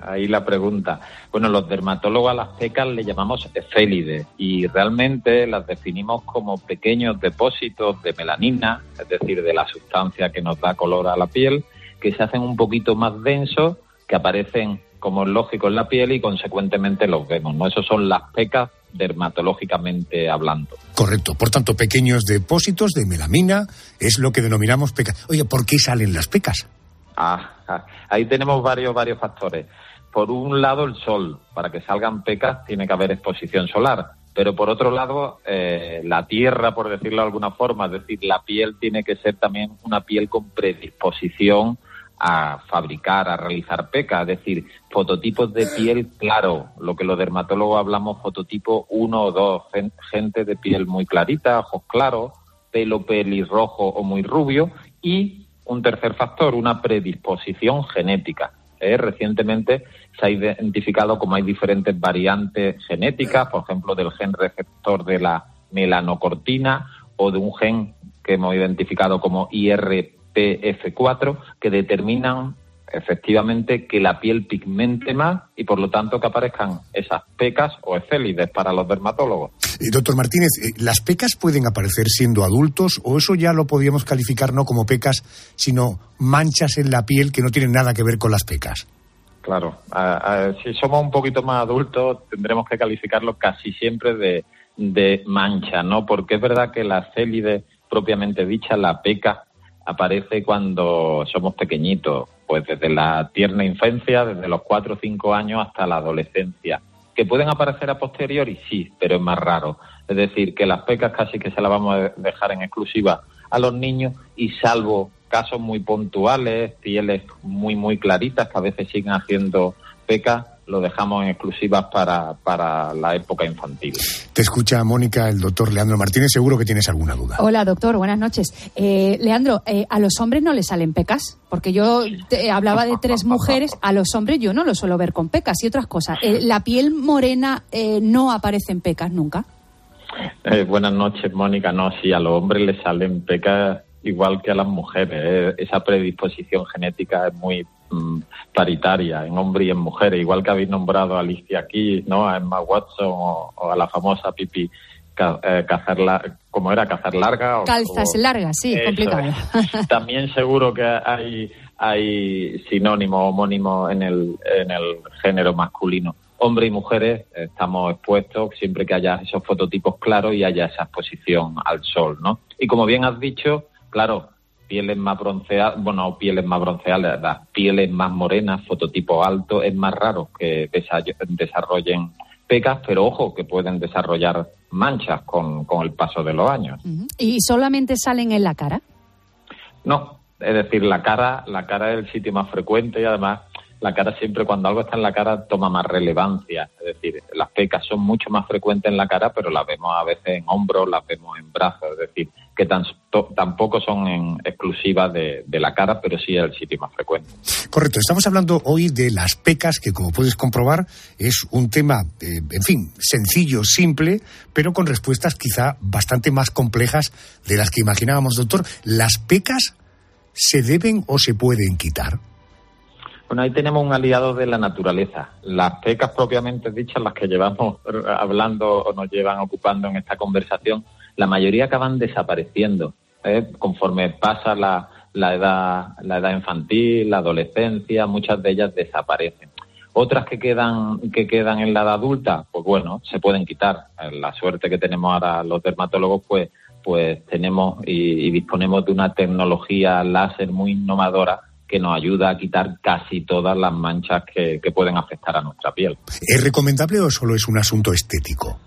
Ahí la pregunta. Bueno, los dermatólogos a las pecas le llamamos efélides y realmente las definimos como pequeños depósitos de melanina, es decir, de la sustancia que nos da color a la piel, que se hacen un poquito más densos, que aparecen como es lógico en la piel y consecuentemente los vemos. ¿no? Esos son las pecas dermatológicamente hablando. Correcto. Por tanto, pequeños depósitos de melamina es lo que denominamos pecas. Oiga, ¿por qué salen las pecas? Ah, ah, ahí tenemos varios, varios factores. Por un lado, el sol. Para que salgan pecas tiene que haber exposición solar. Pero por otro lado, eh, la tierra, por decirlo de alguna forma, es decir, la piel tiene que ser también una piel con predisposición a fabricar, a realizar pecas, es decir, fototipos de piel claro, lo que los dermatólogos hablamos fototipo 1 o 2, gen- gente de piel muy clarita, ojos claros, pelo pelirrojo o muy rubio y un tercer factor, una predisposición genética. ¿eh? Recientemente se ha identificado como hay diferentes variantes genéticas, por ejemplo, del gen receptor de la melanocortina o de un gen que hemos identificado como IRPF4, que determinan efectivamente que la piel pigmente más y por lo tanto que aparezcan esas pecas o efélides para los dermatólogos. Eh, doctor Martínez, eh, ¿las pecas pueden aparecer siendo adultos o eso ya lo podríamos calificar no como pecas, sino manchas en la piel que no tienen nada que ver con las pecas? Claro, a- a- si somos un poquito más adultos tendremos que calificarlo casi siempre de, de mancha, ¿no? Porque es verdad que la célide propiamente dicha, la peca, aparece cuando somos pequeñitos, pues desde la tierna infancia, desde los 4 o 5 años hasta la adolescencia. ¿Que pueden aparecer a posteriori? Sí, pero es más raro. Es decir, que las pecas casi que se las vamos a dejar en exclusiva a los niños y salvo casos muy puntuales, pieles muy, muy claritas que a veces siguen haciendo pecas, lo dejamos en exclusivas para, para la época infantil. Te escucha Mónica, el doctor Leandro Martínez, seguro que tienes alguna duda. Hola, doctor, buenas noches. Eh, Leandro, eh, ¿a los hombres no les salen pecas? Porque yo te- hablaba de tres mujeres, a los hombres yo no los suelo ver con pecas y otras cosas. Eh, ¿La piel morena eh, no aparece en pecas nunca? Eh, buenas noches, Mónica. No, sí, a los hombres les salen pecas igual que a las mujeres. Eh, esa predisposición genética es muy mm, paritaria en hombres y en mujeres, igual que habéis nombrado a Alicia Keys, ¿no? a Emma Watson o, o a la famosa Pipi eh, Cazar la- ¿cómo era? Cazar larga. o- Calzas o- largas, sí, Eso complicado. también seguro que hay, hay sinónimos homónimos en el, en el género masculino. Hombres y mujeres estamos expuestos siempre que haya esos fototipos claros y haya esa exposición al sol, ¿no? Y como bien has dicho, claro, pieles más bronceadas, bueno, pieles más bronceadas, las pieles más morenas, fototipo alto, es más raro que desa- desarrollen pecas, pero ojo, que pueden desarrollar manchas con, con el paso de los años. ¿Y solamente salen en la cara? No, es decir, la cara, la cara es el sitio más frecuente y además la cara siempre cuando algo está en la cara toma más relevancia. Es decir, las pecas son mucho más frecuentes en la cara, pero las vemos a veces en hombros, las vemos en brazos. Es decir, que tampoco son en- exclusivas de, de la cara, pero sí es el sitio más frecuente. Correcto, estamos hablando hoy de las pecas, que como puedes comprobar es un tema, eh, en fin, sencillo, simple, pero con respuestas quizá bastante más complejas de las que imaginábamos. Doctor, ¿las pecas se deben o se pueden quitar? Bueno, ahí tenemos un aliado de la naturaleza. Las pecas propiamente dichas, las que llevamos hablando o nos llevan ocupando en esta conversación, la mayoría acaban desapareciendo. ¿eh? Conforme pasa la, la edad, la edad infantil, la adolescencia, muchas de ellas desaparecen. Otras que quedan, que quedan en la edad adulta, pues bueno, se pueden quitar. La suerte que tenemos ahora los dermatólogos, pues, pues tenemos y, y disponemos de una tecnología láser muy innovadora que nos ayuda a quitar casi todas las manchas que, que pueden afectar a nuestra piel. ¿Es recomendable o solo es un asunto estético?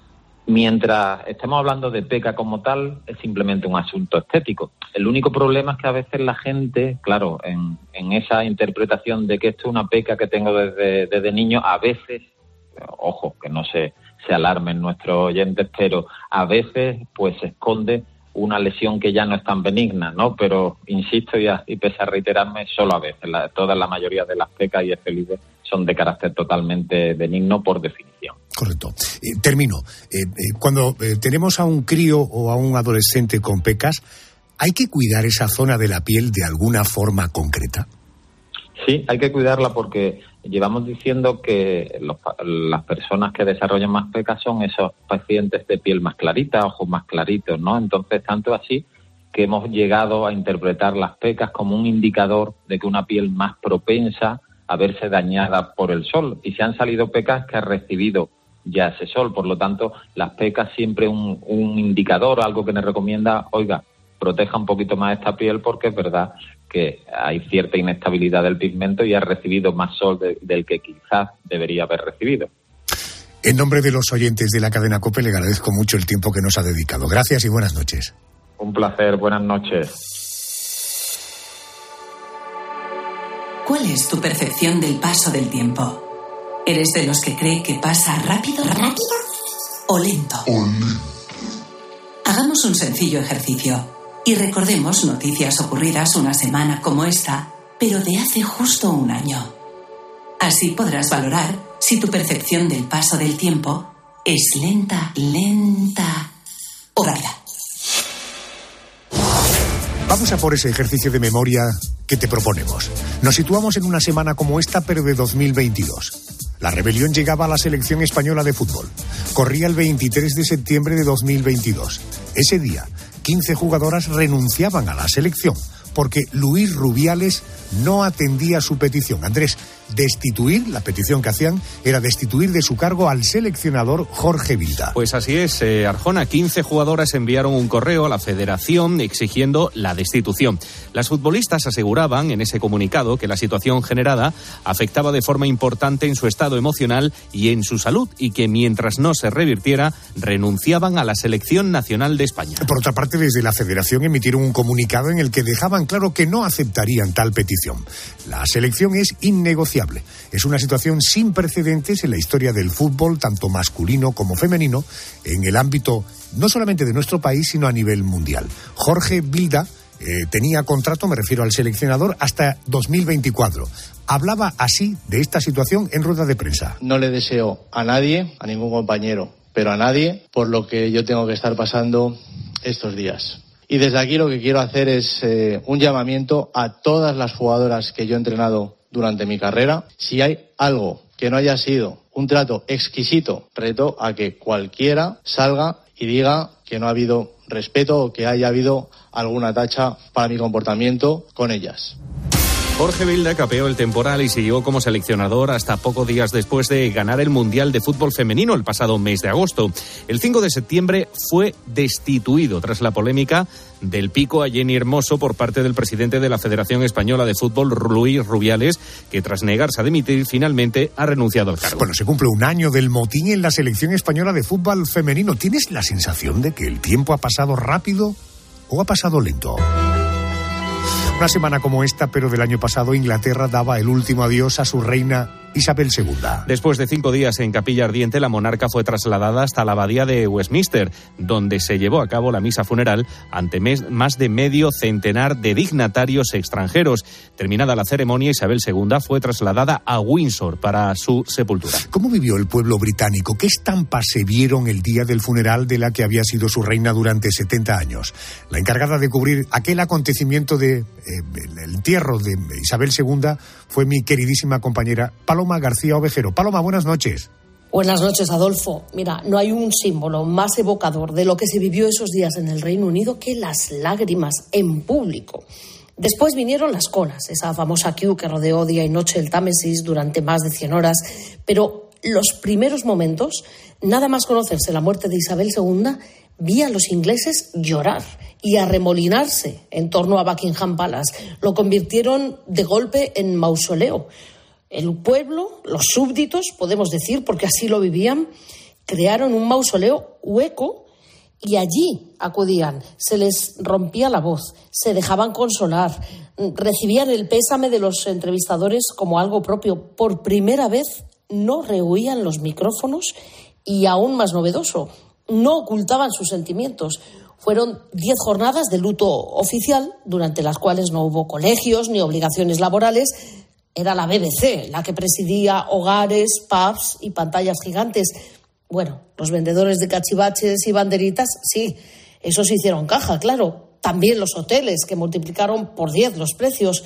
Mientras estemos hablando de peca como tal, es simplemente un asunto estético. El único problema es que a veces la gente, claro, en, en esa interpretación de que esto es una peca que tengo desde, desde niño, a veces, ojo, que no se, se alarmen nuestros oyentes, pero a veces pues se esconde una lesión que ya no es tan benigna, ¿no? Pero insisto y, a- y pese a reiterarme, solo a veces. La, toda la mayoría de las pecas y efelides son de carácter totalmente benigno por definición. Correcto. Eh, termino. Eh, eh, cuando tenemos a un crío o a un adolescente con pecas, ¿hay que cuidar esa zona de la piel de alguna forma concreta? Sí, hay que cuidarla porque llevamos diciendo que los las personas que desarrollan más pecas son esos pacientes de piel más clarita, ojos más claritos, ¿no? Entonces, tanto así que hemos llegado a interpretar las pecas como un indicador de que una piel más propensa a verse dañada por el sol. Y se han salido pecas que ha recibido ya ese sol. Por lo tanto, las pecas siempre un, un indicador, algo que nos recomienda, oiga, proteja un poquito más esta piel porque es verdad que hay cierta inestabilidad del pigmento y ha recibido más sol de- del que quizás debería haber recibido. En nombre de los oyentes de la cadena COPE le agradezco mucho el tiempo que nos ha dedicado. Gracias y buenas noches. Un placer, buenas noches. ¿Cuál es tu percepción del paso del tiempo? ¿Eres de los que cree que pasa rápido, rápido o lento? Hagamos un sencillo ejercicio y recordemos noticias ocurridas una semana como esta, pero de hace justo un año. Así podrás valorar si tu percepción del paso del tiempo es lenta, lenta o rápida. Vamos a por ese ejercicio de memoria que te proponemos. Nos situamos en una semana como esta, pero de 2022. La rebelión llegaba a la selección española de fútbol. Corría el 23 de septiembre de 2022. Ese día, 15 jugadoras renunciaban a la selección porque Luis Rubiales no atendía su petición. Andrés, destituir, la petición que hacían era destituir de su cargo al seleccionador Jorge Vilda. Pues así es, eh, Arjona. 15 jugadoras enviaron un correo a la federación exigiendo la destitución. Las futbolistas aseguraban en ese comunicado que la situación generada afectaba de forma importante en su estado emocional y en su salud y que mientras no se revirtiera renunciaban a la selección nacional de España. Por otra parte, desde la Federación emitieron un comunicado en el que dejaban claro que no aceptarían tal petición. La selección es innegociable. Es una situación sin precedentes en la historia del fútbol, tanto masculino como femenino, en el ámbito no solamente de nuestro país, sino a nivel mundial. Jorge Bilda eh, tenía contrato, me refiero al seleccionador, hasta 2024. Hablaba así de esta situación en rueda de prensa. No le deseo a nadie, a ningún compañero, pero a nadie, por lo que yo tengo que estar pasando estos días. Y desde aquí lo que quiero hacer es eh, un llamamiento a todas las jugadoras que yo he entrenado durante mi carrera. Si hay algo que no haya sido un trato exquisito, reto a que cualquiera salga y diga que no ha habido respeto o que haya habido alguna tacha para mi comportamiento con ellas. Jorge Vilda capeó el temporal y siguió como seleccionador hasta pocos días después de ganar el Mundial de Fútbol Femenino el pasado mes de agosto. El 5 de septiembre fue destituido tras la polémica del pico a Jenny Hermoso por parte del presidente de la Federación Española de Fútbol, Luis Rubiales, que tras negarse a dimitir finalmente ha renunciado al cargo. Bueno, se cumple un año del motín en la selección española de fútbol femenino. ¿Tienes la sensación de que el tiempo ha pasado rápido o ha pasado lento? Una semana como esta, pero del año pasado, Inglaterra daba el último adiós a su reina Isabel II. Después de cinco días en Capilla Ardiente, la monarca fue trasladada hasta la abadía de Westminster, donde se llevó a cabo la misa funeral ante más de medio centenar de dignatarios extranjeros. Terminada la ceremonia, Isabel II fue trasladada a Windsor para su sepultura. ¿Cómo vivió el pueblo británico? ¿Qué estampas se vieron el día del funeral de la que había sido su reina durante 70 años? La encargada de cubrir aquel acontecimiento de eh, el, el entierro de Isabel II fue mi queridísima compañera Paloma García Ovejero. Paloma, buenas noches. Buenas noches, Adolfo. Mira, no hay un símbolo más evocador de lo que se vivió esos días en el Reino Unido que las lágrimas en público. Después vinieron las colas, esa famosa queue que rodeó día y noche el Támesis durante más de 100 horas, pero los primeros momentos, nada más conocerse la muerte de Isabel II, vi a los ingleses llorar y arremolinarse en torno a Buckingham Palace. Lo convirtieron de golpe en mausoleo. El pueblo, los súbditos, podemos decir, porque así lo vivían, crearon un mausoleo hueco y allí acudían. Se les rompía la voz, se dejaban consolar, recibían el pésame de los entrevistadores como algo propio. Por primera vez no rehuían los micrófonos y, aún más novedoso, no ocultaban sus sentimientos. Fueron diez jornadas de luto oficial, durante las cuales no hubo colegios ni obligaciones laborales. Era la BBC la que presidía hogares, pubs y pantallas gigantes. Bueno, los vendedores de cachivaches y banderitas, sí, esos hicieron caja, claro. También los hoteles, que multiplicaron por diez los precios.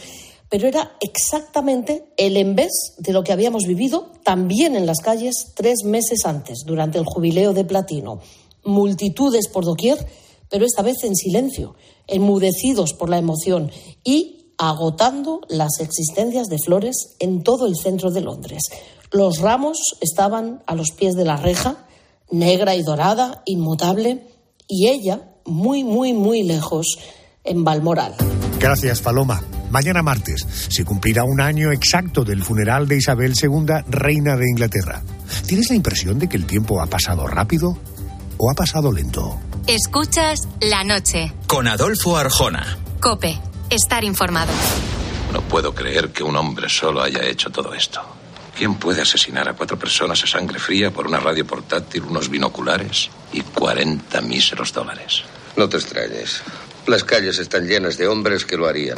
Pero era exactamente el en de lo que habíamos vivido también en las calles tres meses antes, durante el jubileo de platino. Multitudes por doquier, pero esta vez en silencio, enmudecidos por la emoción y agotando las existencias de flores en todo el centro de Londres. Los ramos estaban a los pies de la reja, negra y dorada, inmutable, y ella, muy, muy, muy lejos, en Balmoral. Gracias, Paloma. Mañana martes se cumplirá un año exacto del funeral de Isabel II, reina de Inglaterra. ¿Tienes la impresión de que el tiempo ha pasado rápido o ha pasado lento? Escuchas la noche. Con Adolfo Arjona. Cope. Estar informado. No puedo creer que un hombre solo haya hecho todo esto. ¿Quién puede asesinar a cuatro personas a sangre fría por una radio portátil, unos binoculares y 40 míseros dólares? No te extrañes. Las calles están llenas de hombres que lo harían.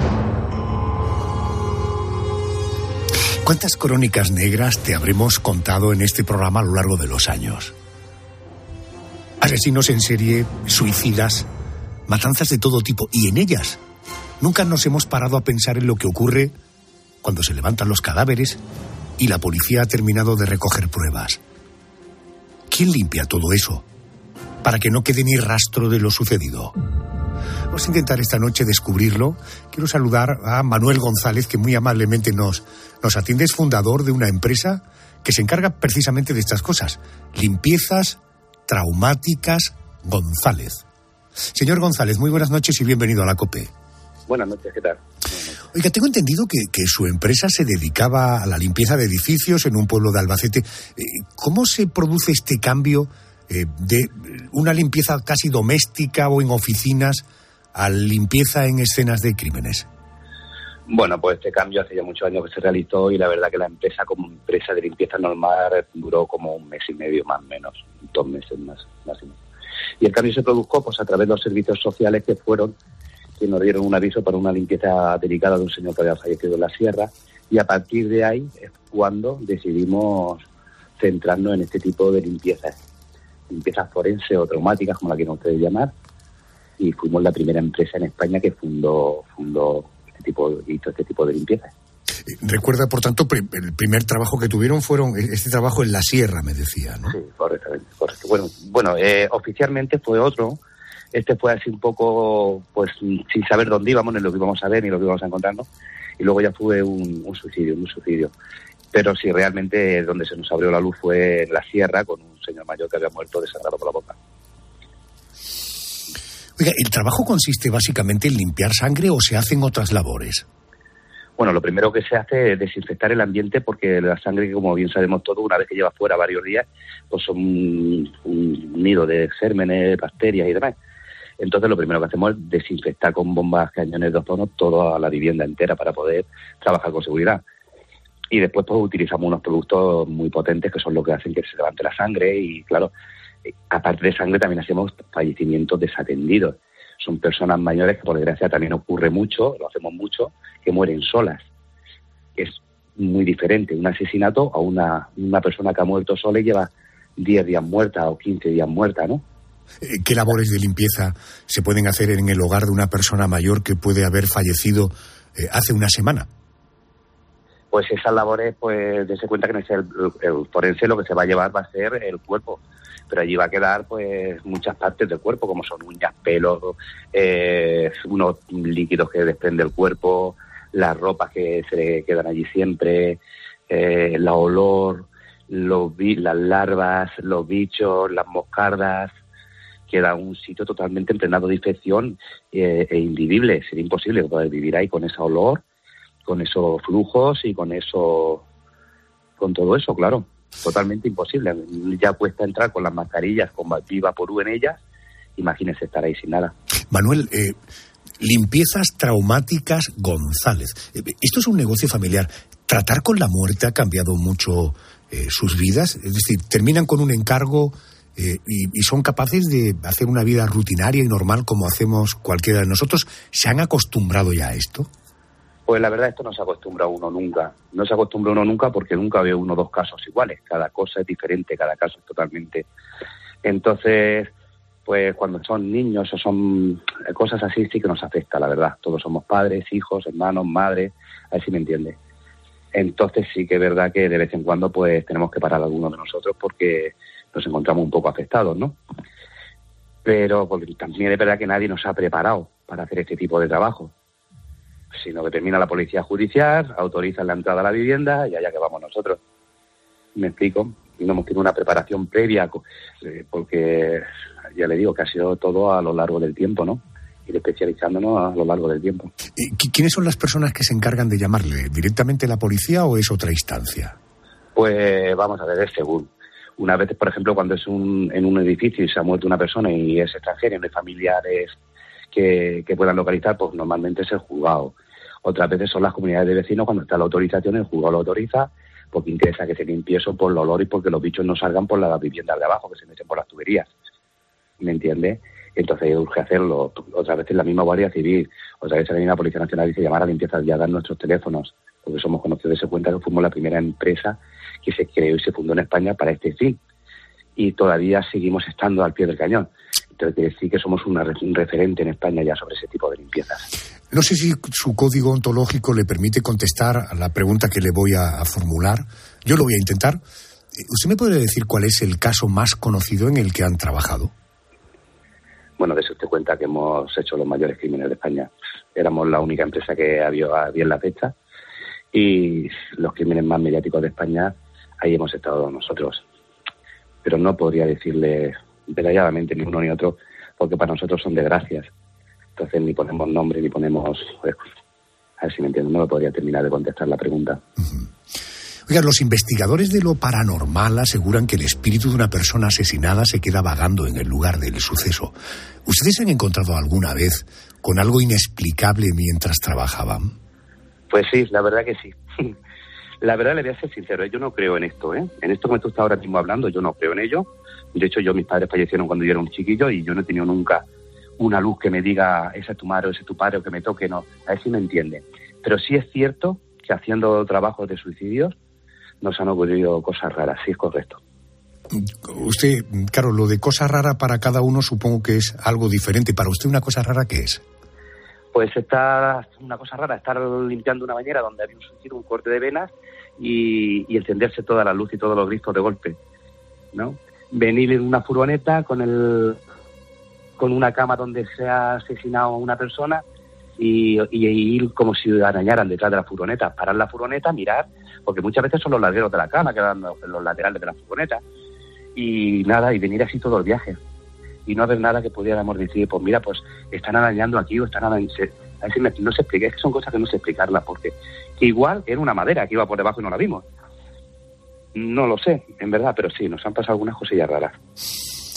¿Cuántas crónicas negras te habremos contado en este programa a lo largo de los años? Asesinos en serie, suicidas, matanzas de todo tipo, y en ellas nunca nos hemos parado a pensar en lo que ocurre cuando se levantan los cadáveres y la policía ha terminado de recoger pruebas. ¿Quién limpia todo eso? Para que no quede ni rastro de lo sucedido. Vamos a intentar esta noche descubrirlo. Quiero saludar a Manuel González, que muy amablemente nos, nos atiende. Es fundador de una empresa que se encarga precisamente de estas cosas. Limpiezas traumáticas González. Señor González, muy buenas noches y bienvenido a la COPE. Buenas noches, ¿qué tal? Oiga, tengo entendido que, que su empresa se dedicaba a la limpieza de edificios en un pueblo de Albacete. Eh, ¿Cómo se produce este cambio eh, de una limpieza casi doméstica o en oficinas a limpieza en escenas de crímenes? Bueno, pues este cambio hace ya muchos años que se realizó y la verdad que la empresa como empresa de limpieza normal duró como un mes y medio más o menos, dos meses más, menos. Y el cambio se produjo pues a través de los servicios sociales que fueron que nos dieron un aviso para una limpieza delicada de un señor que había fallecido en la sierra y a partir de ahí es cuando decidimos centrarnos en este tipo de limpiezas, limpiezas forenses o traumáticas como la quieran ustedes llamar y fuimos la primera empresa en España que fundó fundó este tipo hizo este tipo de limpieza. Recuerda, por tanto, el primer trabajo que tuvieron fueron este trabajo en la sierra, me decía, ¿no? Sí, correctamente, correcto. Bueno, bueno eh, oficialmente fue otro. Este fue así un poco, pues, sin saber dónde íbamos, ni lo que íbamos a ver, ni lo que íbamos a encontrarnos. Y luego ya fue un, un suicidio, un suicidio. Pero sí, realmente donde se nos abrió la luz fue en la sierra con un señor mayor que había muerto desangrado por la boca. ¿El trabajo consiste básicamente en limpiar sangre o se hacen otras labores? Bueno, lo primero que se hace es desinfectar el ambiente porque la sangre, como bien sabemos todos, una vez que lleva fuera varios días, pues son un, un nido de gérmenes, bacterias y demás. Entonces lo primero que hacemos es desinfectar con bombas, cañones de ozono toda la vivienda entera para poder trabajar con seguridad. Y después pues utilizamos unos productos muy potentes que son lo que hacen que se levante la sangre y claro, aparte de sangre también hacemos fallecimientos desatendidos. Son personas mayores que por desgracia también ocurre mucho, lo hacemos mucho, que mueren solas. Es muy diferente un asesinato a una, una persona que ha muerto sola y lleva 10 días muerta o 15 días muerta, ¿no? Eh, ¿Qué labores de limpieza se pueden hacer en el hogar de una persona mayor que puede haber fallecido eh, hace una semana? Pues esas labores, pues, dése cuenta que no es el, el forense lo que se va a llevar va a ser el cuerpo. Pero allí va a quedar, pues, muchas partes del cuerpo, como son uñas, pelos, eh, unos líquidos que desprende el cuerpo, las ropas que se quedan allí siempre, eh, la olor, los, las larvas, los bichos, las moscardas. Queda un sitio totalmente impregnado de infección eh, e invivible. Sería imposible poder vivir ahí con ese olor con esos flujos y con eso, con todo eso, claro, totalmente imposible. Ya cuesta entrar con las mascarillas con Viva Porú en ellas, imagínese estar ahí sin nada. Manuel, eh, limpiezas traumáticas González. Eh, Esto es un negocio familiar. ¿Tratar con la muerte ha cambiado mucho eh, sus vidas? Es decir, terminan con un encargo eh, y, y son capaces de hacer una vida rutinaria y normal como hacemos cualquiera de nosotros. ¿Se han acostumbrado ya a esto? Pues la verdad esto no se acostumbra uno nunca, no se acostumbra uno nunca porque nunca veo uno dos casos iguales, cada cosa es diferente, cada caso es totalmente. Entonces, pues cuando son niños o son cosas así sí que nos afecta, la verdad. Todos somos padres, hijos, hermanos, madres, a ver si me entiende. Entonces sí que es verdad que de vez en cuando pues tenemos que parar a alguno de nosotros porque nos encontramos un poco afectados, ¿no? Pero porque también es verdad que nadie nos ha preparado para hacer este tipo de trabajo, sino que termina la policía judicial, autoriza la entrada a la vivienda y allá que vamos nosotros. ¿Me explico? Y no hemos tenido una preparación previa, eh, porque ya le digo que ha sido todo a lo largo del tiempo, ¿no? Ir especializándonos a lo largo del tiempo. ¿qui- ¿Quiénes son las personas que se encargan de llamarle? ¿Directamente la policía o es otra instancia? Pues vamos a ver, es según. Una vez, por ejemplo, cuando es un, en un edificio y se ha muerto una persona y es extranjera y no hay familiares que, que puedan localizar, pues normalmente es el juzgado. Otras veces son las comunidades de vecinos, cuando está la autorización, el juzgado lo autoriza, porque interesa que se limpie eso por el olor y porque los bichos no salgan por las viviendas de abajo, que se meten por las tuberías. ¿Me entiende? Entonces urge hacerlo. Otras veces la misma Guardia Civil, otra vez la misma Policía Nacional dice llamar a limpieza y a dar nuestros teléfonos, porque somos conocidos de ese cuenta que fuimos la primera empresa que se creó y se fundó en España para este fin. Y todavía seguimos estando al pie del cañón. Entonces quiere decir que somos una un referente en España ya sobre ese tipo de limpiezas. No sé si su código ontológico le permite contestar a la pregunta que le voy a, formular. Yo lo voy a intentar. ¿Usted me puede decir cuál es el caso más conocido en el que han trabajado? Bueno, de usted cuenta que hemos hecho los mayores crímenes de España. Éramos la única empresa que había, había en la fecha y los crímenes más mediáticos de España, ahí hemos estado nosotros. Pero no podría decirle detalladamente ni uno ni otro, porque para nosotros son desgracias. Entonces ni ponemos nombre ni ponemos... pues, a ver si me entiendo, no me podría terminar de contestar la pregunta. Oiga, los investigadores de lo paranormal aseguran que el espíritu de una persona asesinada se queda vagando en el lugar del suceso. ¿Ustedes se han encontrado alguna vez con algo inexplicable mientras trabajaban? Pues sí, la verdad que sí. La verdad le voy a ser sincero, yo no creo en esto, ¿eh? En esto que tú estás ahora mismo hablando, yo no creo en ello. De hecho, yo, mis padres fallecieron cuando yo era un chiquillo y yo no he tenido nunca una luz que me diga, ese es tu madre o ese es tu padre o que me toque, no. A ver si me entiende. Pero sí es cierto que haciendo trabajos de suicidios nos han ocurrido cosas raras, sí es correcto. Usted, claro, lo de cosa rara para cada uno supongo que es algo diferente. Para usted una cosa rara, ¿qué es? pues está una cosa rara, estar limpiando una bañera donde había un suicidio, un corte de venas y, y encenderse toda la luz y todos los grifos de golpe, ¿no? Venir en una furgoneta con el con una cama donde se ha asesinado a una persona y, y ir como si arañaran detrás de la furgoneta, parar la furgoneta, mirar, porque muchas veces son los laderos de la cama que dan los, los laterales de la furgoneta y nada, y venir así todo el viaje y no haber nada que pudiéramos decir, pues mira, pues están arañando aquí o están arañando. A si me- no se explica, es que son cosas que no sé explicarlas, porque que igual era una madera que iba por debajo y no la vimos. No lo sé, en verdad, pero sí, nos han pasado algunas cosillas raras.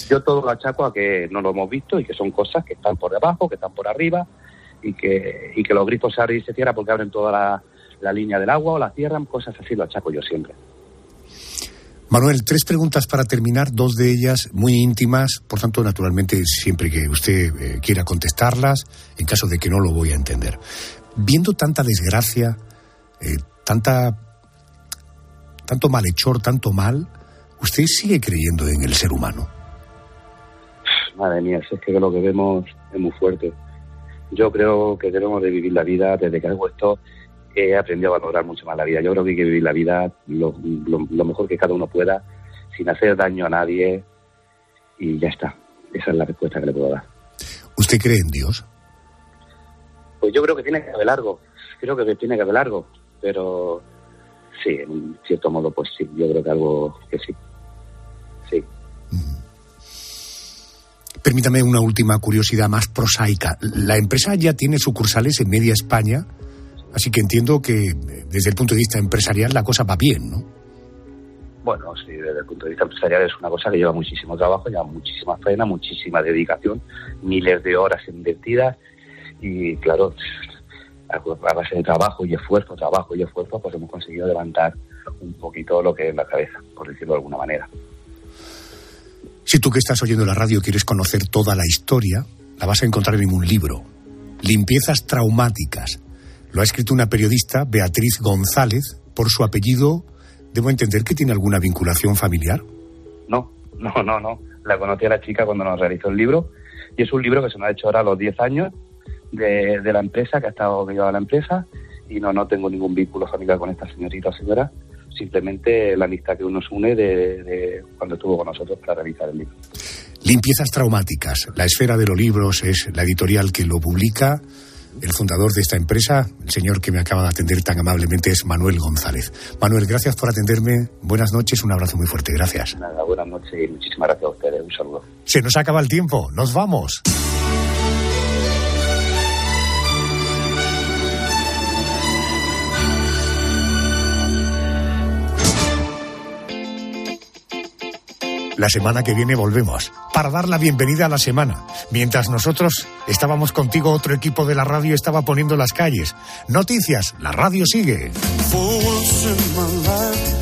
Yo todo lo achaco a que no lo hemos visto y que son cosas que están por debajo, que están por arriba y que, y que los grifos se abren y se cierran porque abren toda la, la línea del agua o la cierran, cosas así lo achaco yo siempre. Manuel, tres preguntas para terminar, dos de ellas muy íntimas, por tanto, naturalmente, siempre que usted eh, quiera contestarlas, en caso de que no lo voy a entender. Viendo tanta desgracia, eh, tanta, tanto malhechor, tanto mal, ¿usted sigue creyendo en el ser humano? Madre mía, es que lo que vemos es muy fuerte. Yo creo que debemos de vivir la vida desde que hago esto. He aprendido a valorar mucho más la vida. Yo creo que hay que vivir la vida lo, lo- lo mejor que cada uno pueda, sin hacer daño a nadie. Y ya está. Esa es la respuesta que le puedo dar. ¿Usted cree en Dios? Pues yo creo que tiene que haber algo. Creo que tiene que haber algo. Pero sí, en cierto modo, pues sí. Yo creo que algo que sí. Sí. Permítame una última curiosidad más prosaica. La empresa ya tiene sucursales en media España, así que entiendo que eh, desde el punto de vista empresarial la cosa va bien, ¿no? Bueno, sí, desde el punto de vista empresarial es una cosa que lleva muchísimo trabajo, lleva muchísima pena, muchísima dedicación, miles de horas invertidas y claro, a base de trabajo y esfuerzo, trabajo y esfuerzo, pues hemos conseguido levantar un poquito lo que es la cabeza, por decirlo de alguna manera. Si tú que estás oyendo la radio quieres conocer toda la historia, la vas a encontrar en un libro. Limpiezas traumáticas. Lo ha escrito una periodista, Beatriz González, por su apellido. Debo entender que tiene alguna vinculación familiar. No, no, no, no. La conocí a la chica cuando nos realizó el libro y es un libro que se nos ha hecho ahora a los 10 años de, de la empresa, que ha estado ligado a la empresa y no, no tengo ningún vínculo familiar con esta señorita o señora, simplemente la amistad que nos une de, de cuando estuvo con nosotros para realizar el libro. Limpiezas traumáticas. La esfera de los libros es la editorial que lo publica. El fundador de esta empresa, el señor que me acaba de atender tan amablemente, es Manuel González. Manuel, gracias por atenderme. Buenas noches, un abrazo muy fuerte. Gracias. Nada, buenas noches y muchísimas gracias a ustedes. Un saludo. Se nos acaba el tiempo. Nos vamos. La semana que viene volvemos para dar la bienvenida a la semana. Mientras nosotros estábamos contigo, otro equipo de la radio estaba poniendo las calles. Noticias, la radio sigue. In my life,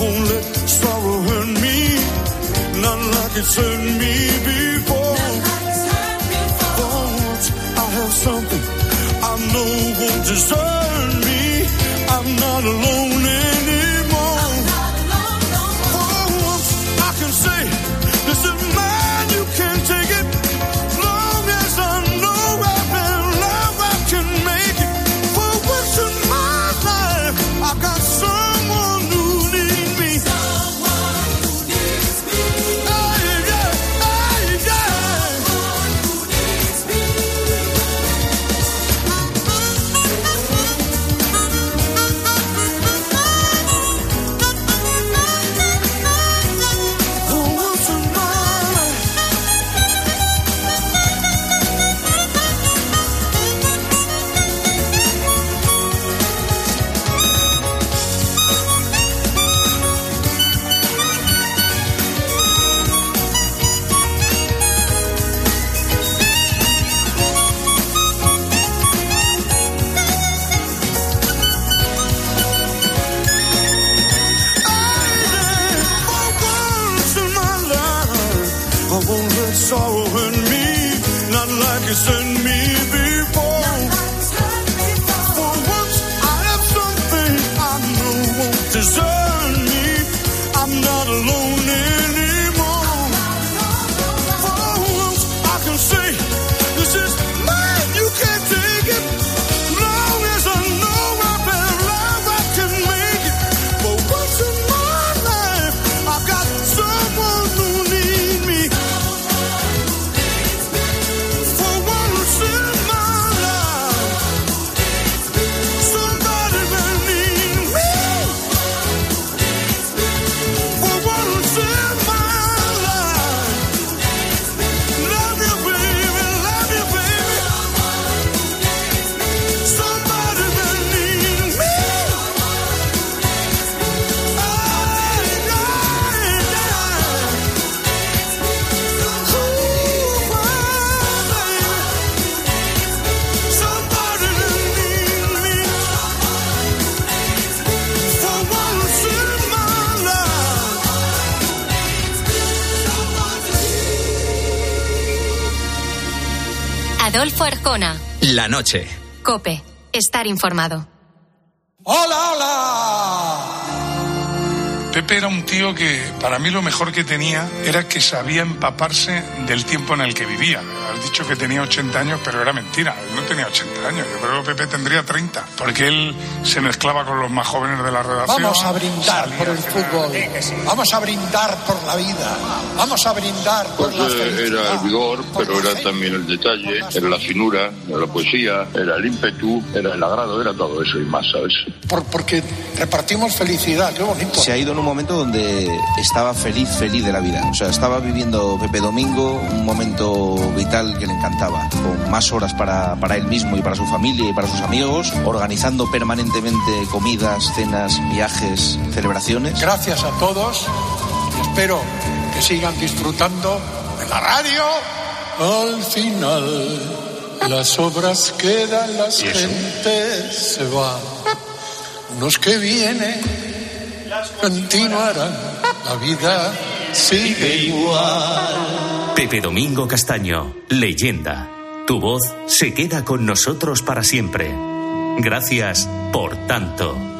won't let sorrow hurt me, not like it's hurt me before. For once I have something I know won't desert me. I'm not alone noche. Cope. Estar informado. ¡Hola, hola! Pepe era un tío que para mí lo mejor que tenía era que sabía empaparse del tiempo en el que vivía. Has dicho que tenía 80 años, pero era mentira. Él no tenía 80 años. Yo creo que Pepe tendría 30, porque él se mezclaba con los más jóvenes de la redacción. Vamos a brindar salía por el fútbol. Vamos a brindar por la vida. Vamos a brindar por Pues la eh, era el vigor, pero era también el detalle, era la finura, era la poesía, era el ímpetu, era el agrado, era todo eso y más, ¿sabes? Por- porque repartimos felicidad. Qué bonito. Se ha ido en un momento donde estaba feliz, feliz de la vida. O sea, estaba viviendo Pepe Domingo un momento vital que le encantaba, con más horas para, para él mismo y para su familia y para sus amigos, organizando permanentemente comidas, cenas, viajes, celebraciones. Gracias a todos. y Espero que sigan disfrutando de la radio. Al final, las obras quedan, las gentes se van. Unos que vienen continuarán. La vida sigue igual. Pepe Domingo Castaño, leyenda. Tu voz se queda con nosotros para siempre. Gracias por tanto.